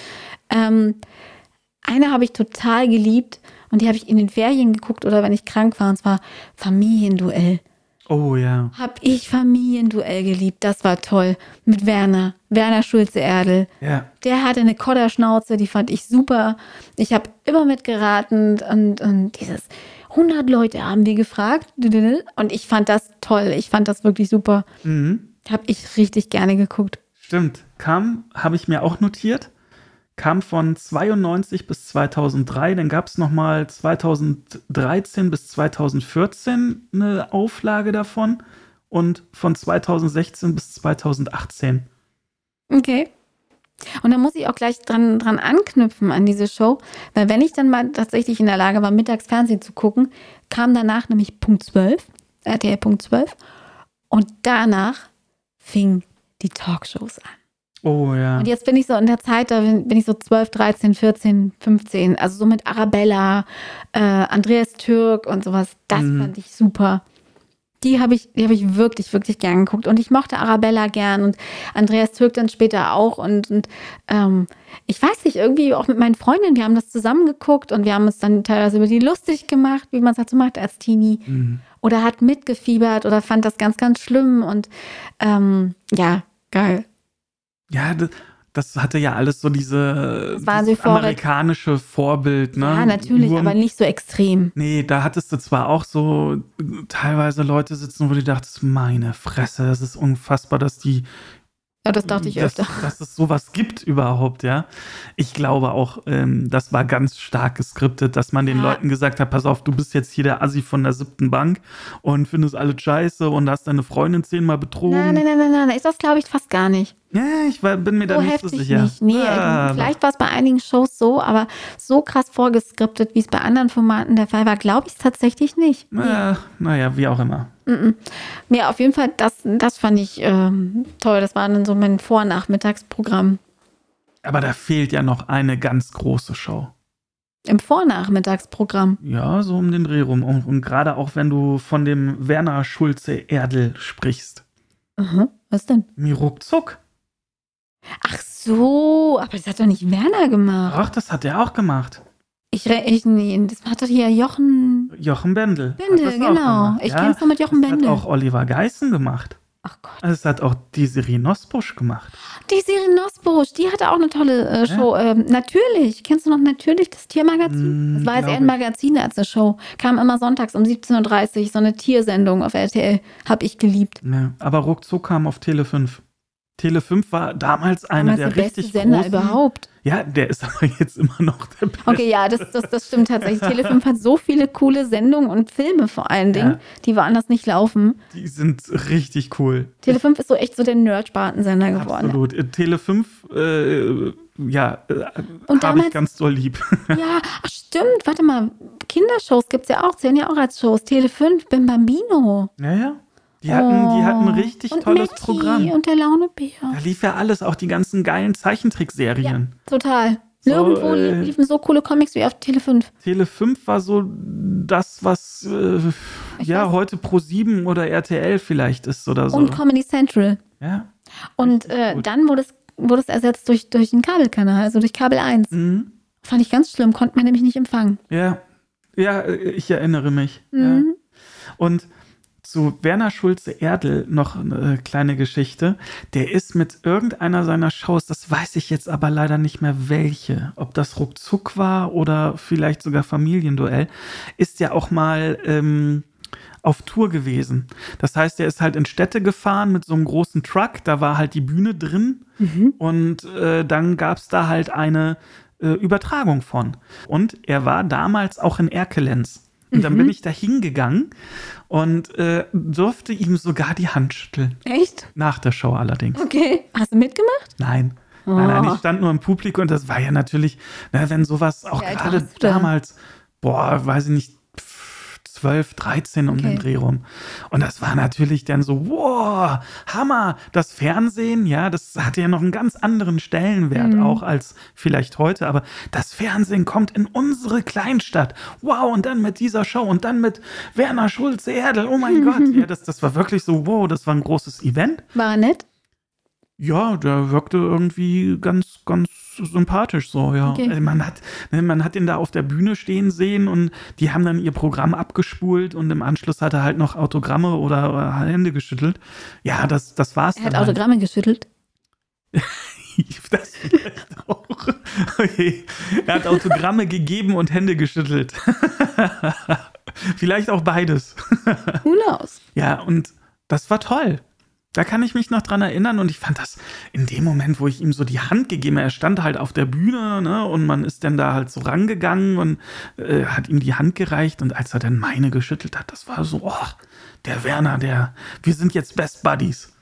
Ähm, eine habe ich total geliebt und die habe ich in den Ferien geguckt oder wenn ich krank war, und zwar Familienduell. Oh ja. Hab ich Familienduell geliebt, das war toll. Mit Werner, Werner Schulze-Erdel. Ja. Der hatte eine Kodderschnauze, die fand ich super. Ich habe immer mitgeraten und, und dieses 100 Leute haben wir gefragt und ich fand das toll. Ich fand das wirklich super. Mhm. Habe ich richtig gerne geguckt. Stimmt. Kam, habe ich mir auch notiert. Kam von 92 bis 2003. Dann gab es nochmal 2013 bis 2014 eine Auflage davon. Und von 2016 bis 2018. Okay. Und da muss ich auch gleich dran, dran anknüpfen an diese Show, weil wenn ich dann mal tatsächlich in der Lage war, mittags Fernsehen zu gucken, kam danach nämlich Punkt 12, RTL Punkt 12 und danach fing die Talkshows an. Oh ja. Und jetzt bin ich so in der Zeit, da bin ich so 12, 13, 14, 15, also so mit Arabella, äh, Andreas Türk und sowas. Das Mhm. fand ich super. Die habe ich, die habe ich wirklich, wirklich gern geguckt. Und ich mochte Arabella gern und Andreas Türk dann später auch. Und, und ähm, ich weiß nicht, irgendwie auch mit meinen Freundinnen, wir haben das zusammen geguckt und wir haben uns dann teilweise über die lustig gemacht, wie man es halt so macht als Teenie. Mhm. Oder hat mitgefiebert oder fand das ganz, ganz schlimm. Und ähm, ja, geil. Ja, das, das hatte ja alles so diese amerikanische Vorbild, ne? Ja, natürlich, Nur- aber nicht so extrem. Nee, da hattest du zwar auch so äh, teilweise Leute sitzen, wo du dachtest, meine Fresse, das ist unfassbar, dass die Ja, das dachte ich dass, öfter. dass es sowas gibt überhaupt, ja. Ich glaube auch, ähm, das war ganz stark geskriptet, dass man den Ja. Leuten gesagt hat, pass auf, du bist jetzt hier der Assi von der siebten Bank und findest alles scheiße und hast deine Freundin zehnmal betrogen. Nein, nein, nein, nein, nein, ist das glaube ich fast gar nicht. Ja, ich war, bin mir da So nicht so heftig sicher. nicht. Nee, Ah, vielleicht war es bei einigen Shows so, aber so krass vorgeskriptet, wie es bei anderen Formaten der Fall war, glaube ich es tatsächlich nicht. Nee. äh, naja, wie auch immer. Ja, auf jeden Fall, das, das fand ich ähm, toll. Das war dann so mein Vornachmittagsprogramm. Aber da fehlt ja noch eine ganz große Show. Im Vornachmittagsprogramm. Ja, so um den Dreh rum. Und, und gerade auch wenn du von dem Werner Schulze Erdel sprichst. Aha, was denn? Mir ruckzuck. Ach so, aber das hat doch nicht Werner gemacht. Ach, das hat er auch gemacht. Ich, ich das hat doch hier Jochen Jochen Bendel. Bendel, genau. Ich Ja, kenn's nur mit Jochen das Bendel. hat auch Oliver Geißen gemacht. Ach Gott. Das hat auch die Serie Nosbusch gemacht. Die Serie Nosbusch, die hatte auch eine tolle äh, Show. Ähm, natürlich. Kennst du noch natürlich das Tiermagazin? Mm, das war jetzt eher ein Magazin als eine Show. Kam immer sonntags um 17.30 Uhr, so eine Tiersendung auf RTL. Hab ich geliebt. Ja, aber ruckzuck kam auf Tele 5. Tele 5 war damals einer Damals der der beste richtig Sender großen. überhaupt. Ja, der ist aber jetzt immer noch der beste. Okay, ja, das, das, das stimmt tatsächlich. Tele5 hat so viele coole Sendungen und Filme vor allen Dingen, Ja. die woanders nicht laufen. Die sind richtig cool. Tele5 ist so echt so der Nerd-Spartensender geworden. Absolut. Äh, Tele 5, äh, ja, äh, habe ich ganz doll lieb. Ja, ach stimmt, warte mal. Kindershows gibt's ja auch, zählen ja auch als Shows. Tele5, Bim Bambino. ja, ja. Die hatten, die hatten ein Oh. richtig und tolles Matti Programm. Und der Launebär. Da lief ja alles, auch die ganzen geilen Ja, Zeichentrickserien. total. So, Nirgendwo äh, liefen so coole Comics wie auf Tele5. Tele 5 war so das, was äh, ja weiß. heute Pro 7 oder RTL vielleicht ist oder so. Und Comedy Central. ja. Und äh, dann wurde es, wurde es ersetzt durch, durch einen Kabelkanal, also durch Kabel 1. Mhm. Fand ich ganz schlimm, konnte man nämlich nicht empfangen. Ja. Ja, äh, ich erinnere mich. Ja. Mhm. Und zu Werner Schulze Erdel noch eine kleine Geschichte. Der ist mit irgendeiner seiner Shows, das weiß ich jetzt aber leider nicht mehr welche, ob das Ruckzuck war oder vielleicht sogar Familienduell, ist ja auch mal ähm, auf Tour gewesen. Das heißt, er ist halt in Städte gefahren mit so einem großen Truck, da war halt die Bühne drin und äh, dann gab es da halt eine äh, Übertragung von. Und er war damals auch in Erkelenz. Und dann bin ich da hingegangen und äh, durfte ihm sogar die Hand schütteln. Echt? Nach der Show allerdings. Okay. Hast du mitgemacht? Nein. Nein, nein, Oh. ich stand nur im Publikum und das war ja natürlich, ne, wenn sowas auch gerade damals, boah, weiß ich nicht, 12, 13 um den Okay. Dreh rum. Und das war natürlich dann so, wow, Hammer, das Fernsehen, ja, das hatte ja noch einen ganz anderen Stellenwert Mhm. auch als vielleicht heute, aber das Fernsehen kommt in unsere Kleinstadt. Wow, und dann mit dieser Show und dann mit Werner Schulze-Erdel, oh mein Gott, ja, das, das war wirklich so, wow, das war ein großes Event. War nett? Ja, der wirkte irgendwie ganz, ganz sympathisch so, ja. Okay. Also Man hat, ne, man hat ihn da auf der Bühne stehen sehen und die haben dann ihr Programm abgespult und im Anschluss hat er halt noch Autogramme oder, Hände geschüttelt. Ja, das, das war's Er hat halt. Autogramme geschüttelt. Das vielleicht auch. Okay. Er hat Autogramme gegeben und Hände geschüttelt. vielleicht auch beides. Who knows? Ja, und das war toll. Da kann ich mich noch dran erinnern und ich fand das in dem Moment, wo ich ihm so die Hand gegeben habe, er stand halt auf der Bühne ne, und man ist dann da halt so rangegangen und äh, hat ihm die Hand gereicht und als er dann meine geschüttelt hat, das war so, oh, der Werner, der, wir sind jetzt Best Buddies.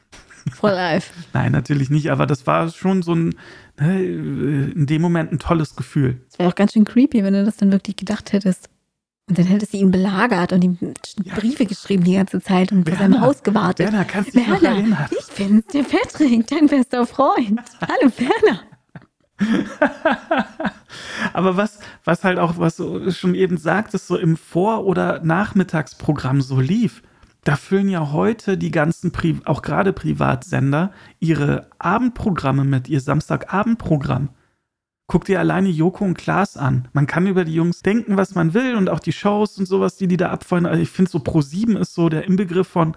For life. Nein, natürlich nicht, aber das war schon so ein, ne, äh, in dem Moment ein tolles Gefühl. Es wäre auch ganz schön creepy, wenn du das dann wirklich gedacht hättest. Und dann hättest du ihn belagert und ihm Briefe geschrieben die ganze Zeit und vor seinem Werner, Haus gewartet. Werner, kannst du dich noch Werner, erinnern? ich bin's, der Patrick, dein bester Freund. Hallo Werner. Aber was, was halt auch, was du schon eben sagtest, so im Vor- oder Nachmittagsprogramm so lief, da füllen ja heute die ganzen, Pri auch gerade Privatsender, ihre Abendprogramme mit, ihr Samstagabendprogramm. Guck dir alleine Joko und Klaas an. Man kann über die Jungs denken, was man will und auch die Shows und sowas, die die da abfallen. Also ich finde so Pro7 ist so der Inbegriff von,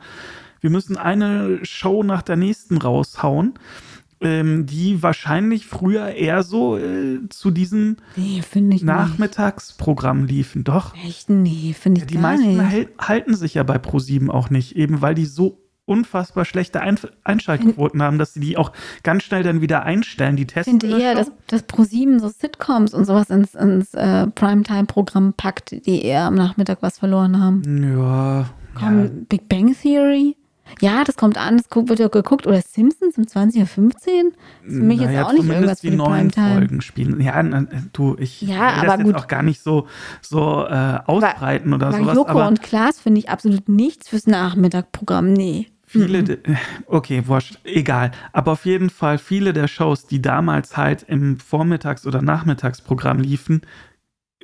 wir müssen eine Show nach der nächsten raushauen, ähm, die wahrscheinlich früher eher so äh, zu diesen Nee, Nachmittagsprogramm liefen. Doch. nicht. Echt? Nee, finde ich Ja, die meisten nicht. halten sich ja bei Pro7 auch nicht, eben weil die so unfassbar schlechte Ein Einschaltquoten haben, dass sie die auch ganz schnell dann wieder einstellen. Die Ich testen finde eher, dass, dass ProSieben so Sitcoms und sowas ins, ins äh, Primetime-Programm packt, die eher am Nachmittag was verloren haben. ja, Komm, ja. Big Bang Theory? Ja, das kommt an, das wird ja geguckt. Oder Simpsons um 20.15 Uhr? Für mich Naja, jetzt auch nicht irgendwas für die die neuen Primetime. Folgen spielen. Ja, du, ich Ja, will aber das jetzt gut. auch gar nicht so, so äh, ausbreiten oder Bei sowas. Joko aber und Klaas finde ich absolut nichts fürs Nachmittagprogramm. Nee. Viele, de- okay, wurscht, egal. Aber auf jeden Fall viele der Shows, die damals halt im Vormittags- oder Nachmittagsprogramm liefen,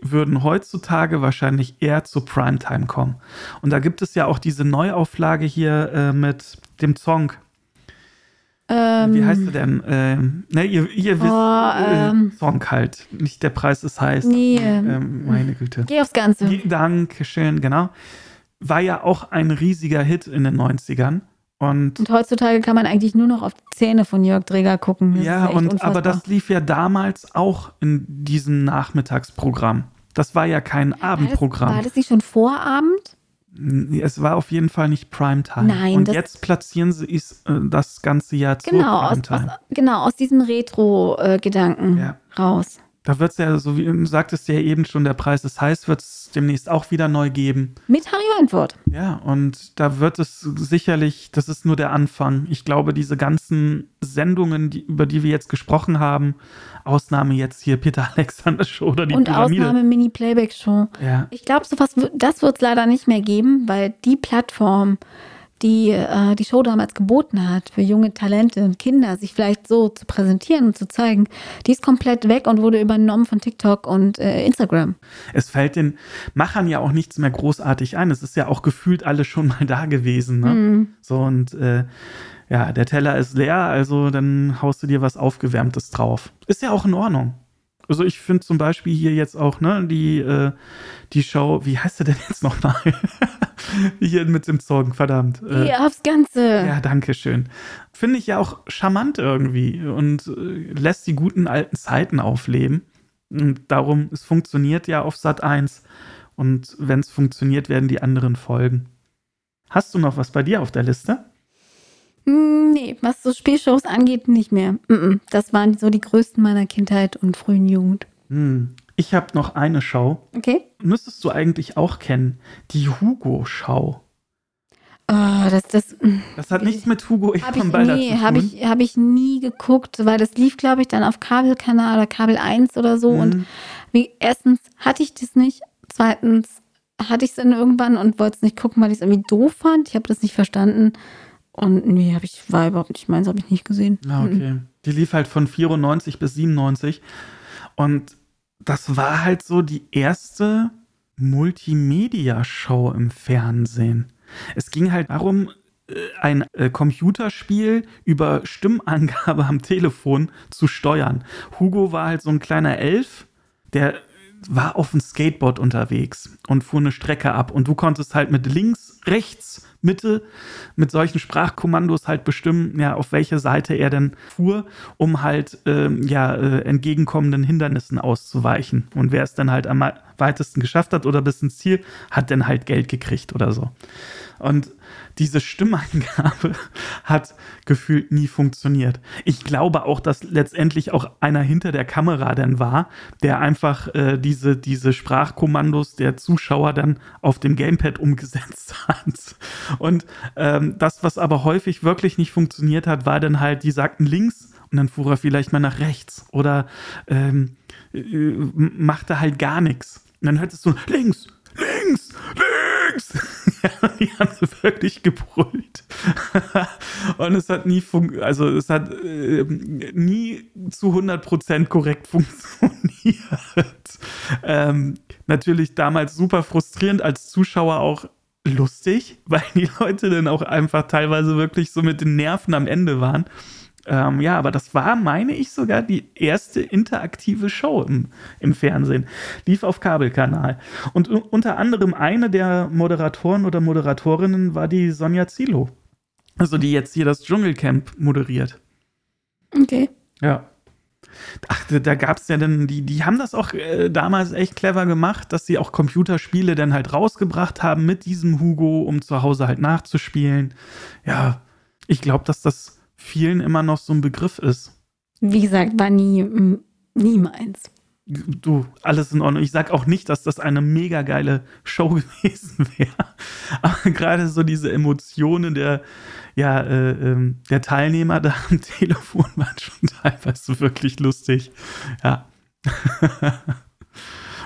würden heutzutage wahrscheinlich eher zu Primetime kommen. Und da gibt es ja auch diese Neuauflage hier äh, mit dem Song. Ähm, Wie heißt der denn? Ähm, ne, ihr, ihr wisst, Oh, äh, ähm. Song halt. Nicht der Preis ist heiß. Nee, Ähm, meine Güte. Geh aufs Ganze. Dankeschön, genau. War ja auch ein riesiger Hit in den 90ern. Und Und heutzutage kann man eigentlich nur noch auf die Zähne von Jörg Dreger gucken. Das ja, ist und unfassbar. aber das lief ja damals auch in diesem Nachmittagsprogramm. Das war ja kein war das, Abendprogramm. war das nicht schon Vorabend? Es war auf jeden Fall nicht Primetime. Nein, und das- jetzt platzieren sie es, äh, das ganze Jahr zur Genau, aus, aus, Primetime. genau, aus diesem Retro-Gedanken Ja. raus. Da wird es ja, so wie du sagtest ja eben schon, der Preis ist heiß, wird es demnächst auch wieder neu geben. Mit Harry Weinfurt. Ja, und da wird es sicherlich, das ist nur der Anfang. Ich glaube, diese ganzen Sendungen, die, über die wir jetzt gesprochen haben, Ausnahme jetzt hier Peter Alexander Show oder die und Pyramide. Ausnahme Mini-Playback-Show. Ja, Ich glaube, sowas, das wird es leider nicht mehr geben, weil die Plattform, die äh, die Show damals geboten hat, für junge Talente und Kinder, sich vielleicht so zu präsentieren und zu zeigen, die ist komplett weg und wurde übernommen von TikTok und äh, Instagram. es fällt den Machern ja auch nichts mehr großartig ein. Es ist ja auch gefühlt alles schon mal da gewesen. Ne? Mhm. So und äh, ja, der Teller ist leer, also dann haust du dir was Aufgewärmtes drauf. Ist ja auch in Ordnung. Also ich finde zum Beispiel hier jetzt auch, ne, die, äh, die Show, wie heißt sie denn jetzt nochmal? hier mit dem Song, verdammt. Äh, aufs Ganze. ja, danke schön. Finde ich ja auch charmant irgendwie und äh, lässt die guten alten Zeiten aufleben. Und darum, es funktioniert ja auf Sat 1. Und wenn es funktioniert, werden die anderen folgen. Hast du noch was bei dir auf der Liste? Hm, nee, was so Spielshows angeht, nicht mehr. Das waren so die größten meiner Kindheit und frühen Jugend. Hm. Ich habe noch eine Show. Okay. Müsstest du eigentlich auch kennen. Die Hugo-Schau. Oh, das, das Das hat nichts mit Hugo habe ich, Ehrenbalder nee, zu tun. hab ich, hab ich nie geguckt, weil das lief, glaube ich, dann auf Kabelkanal oder Kabel 1 oder so. Und Mhm. wie, erstens hatte ich das nicht. Zweitens hatte ich es dann irgendwann und wollte es nicht gucken, weil ich es irgendwie doof fand. Ich habe das nicht verstanden. Und nee, habe ich, war überhaupt nicht meins, habe ich nicht gesehen. Ah, okay. Die lief halt von 94 bis 97. Und das war halt so die erste Multimedia-Show im Fernsehen. Es ging halt darum, äh, ein äh, Computerspiel über Stimmangabe am Telefon zu steuern. Hugo war halt so ein kleiner Elf, der war auf dem Skateboard unterwegs und fuhr eine Strecke ab. Und du konntest halt mit links, rechts, Mitte mit solchen Sprachkommandos halt bestimmen, ja, auf welche Seite er denn fuhr, um halt ähm, ja, äh, entgegenkommenden Hindernissen auszuweichen. Und wer es dann halt am weitesten geschafft hat oder bis ins Ziel, hat dann halt Geld gekriegt oder so. Und diese Stimmangabe hat gefühlt nie funktioniert. Ich glaube auch, dass letztendlich auch einer hinter der Kamera dann war, der einfach äh, diese, diese Sprachkommandos der Zuschauer dann auf dem Gamepad umgesetzt hat. Und ähm, das, was aber häufig wirklich nicht funktioniert hat, war dann halt, die sagten links und dann fuhr er vielleicht mal nach rechts oder ähm, äh, machte halt gar nichts. Und dann hörtest du links, links, links. die haben wirklich gebrüllt. Und es hat nie, also es hat äh, nie zu 100% korrekt funktioniert. Ähm, natürlich damals super frustrierend als Zuschauer auch lustig, weil die Leute dann auch einfach teilweise wirklich so mit den Nerven am Ende waren. Ähm, ja, aber das war, meine ich, sogar die erste interaktive Show im, im Fernsehen. Lief auf Kabelkanal. Und unter anderem eine der Moderatoren oder Moderatorinnen war die Sonja Zilo. Also die jetzt hier das Dschungelcamp moderiert. Okay. Ja. Ach, da, da gab es ja dann, die, die haben das auch äh, damals echt clever gemacht, dass sie auch Computerspiele dann halt rausgebracht haben mit diesem Hugo, um zu Hause halt nachzuspielen. Ja, ich glaube, dass das vielen immer noch so ein Begriff ist. Wie gesagt, war nie, nie meins. Du, alles in Ordnung. Ich sag auch nicht, dass das eine mega geile Show gewesen wäre. Aber gerade so diese Emotionen der, ja, äh, ähm, der Teilnehmer da am Telefon waren schon teilweise wirklich lustig. Ja.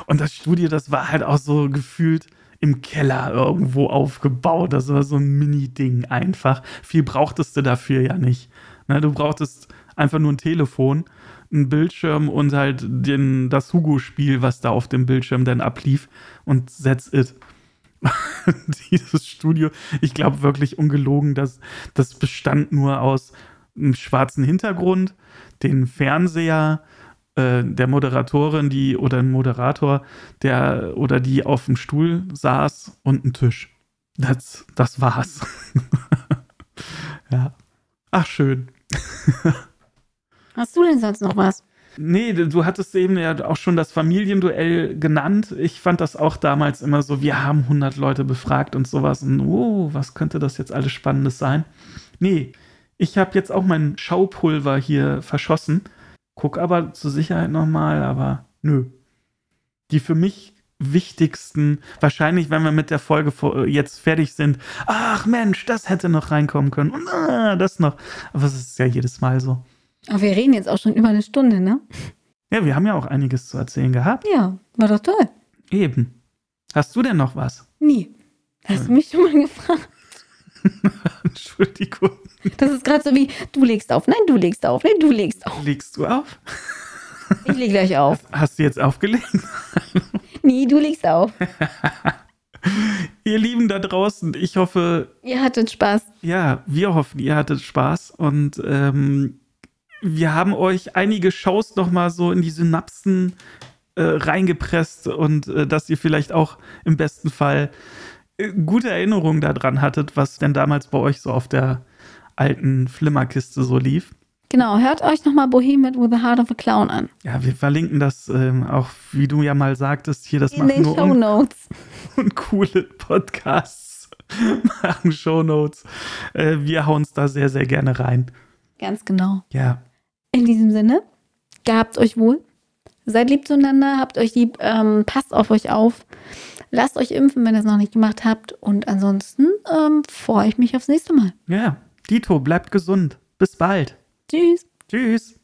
Und das Studio, das war halt auch so gefühlt im Keller irgendwo aufgebaut. Das war so ein Mini-Ding einfach. Viel brauchtest du dafür ja nicht. Ne, du brauchtest einfach nur ein Telefon, einen Bildschirm und halt den, das Hugo-Spiel, was da auf dem Bildschirm dann ablief und that's it. Dieses Studio, ich glaube wirklich ungelogen, dass das bestand nur aus einem schwarzen Hintergrund, den Fernseher, äh, der Moderatorin, die oder ein Moderator, der oder die auf dem Stuhl saß und ein Tisch. Das, das war's. ja. Ach, schön. Hast du denn sonst noch was? Nee, du hattest eben ja auch schon das Familienduell genannt. Ich fand das auch damals immer so, wir haben 100 Leute befragt und sowas. Und oh, was könnte das jetzt alles Spannendes sein? Nee, ich habe jetzt auch mein Schaupulver hier verschossen. Guck aber zur Sicherheit nochmal, aber nö. Die für mich wichtigsten, wahrscheinlich, wenn wir mit der Folge vor- jetzt fertig sind, ach Mensch, das hätte noch reinkommen können und ah, das noch. Aber es ist ja jedes Mal so. Aber wir reden jetzt auch schon über eine Stunde, ne? Ja, wir haben ja auch einiges zu erzählen gehabt. Ja, war doch toll. Eben. Hast du denn noch was? Nie. Hast du mich schon mal gefragt? Entschuldigung. Das ist gerade so wie, du legst auf, nein, du legst auf, nein, du legst auf. Legst du auf? Ich leg gleich auf. Hast du jetzt aufgelegt? Nie, du legst auf. Ihr Lieben da draußen, ich hoffe, Ihr hattet Spaß. ja, wir hoffen, ihr hattet Spaß und ähm, wir haben euch einige Shows noch mal so in die Synapsen äh, reingepresst und äh, dass ihr vielleicht auch im besten Fall gute Erinnerungen daran hattet, was denn damals bei euch so auf der alten Flimmerkiste so lief. Genau, hört euch nochmal Bohemian with the Heart of a Clown an. Ja, wir verlinken das ähm, auch, wie du ja mal sagtest, hier, das In machen den nur Show un Notes. uncoole Podcasts, machen Shownotes. Äh, wir hauen es da sehr, sehr gerne rein. Ganz genau. Ja, In diesem Sinne, gehabt euch wohl, Seid lieb zueinander, habt euch lieb, ähm, passt auf euch auf. Lasst euch impfen, wenn ihr es noch nicht gemacht habt. Und ansonsten ähm, freue ich mich aufs nächste Mal. Ja, Dito, bleibt gesund. Bis bald. Tschüss. Tschüss.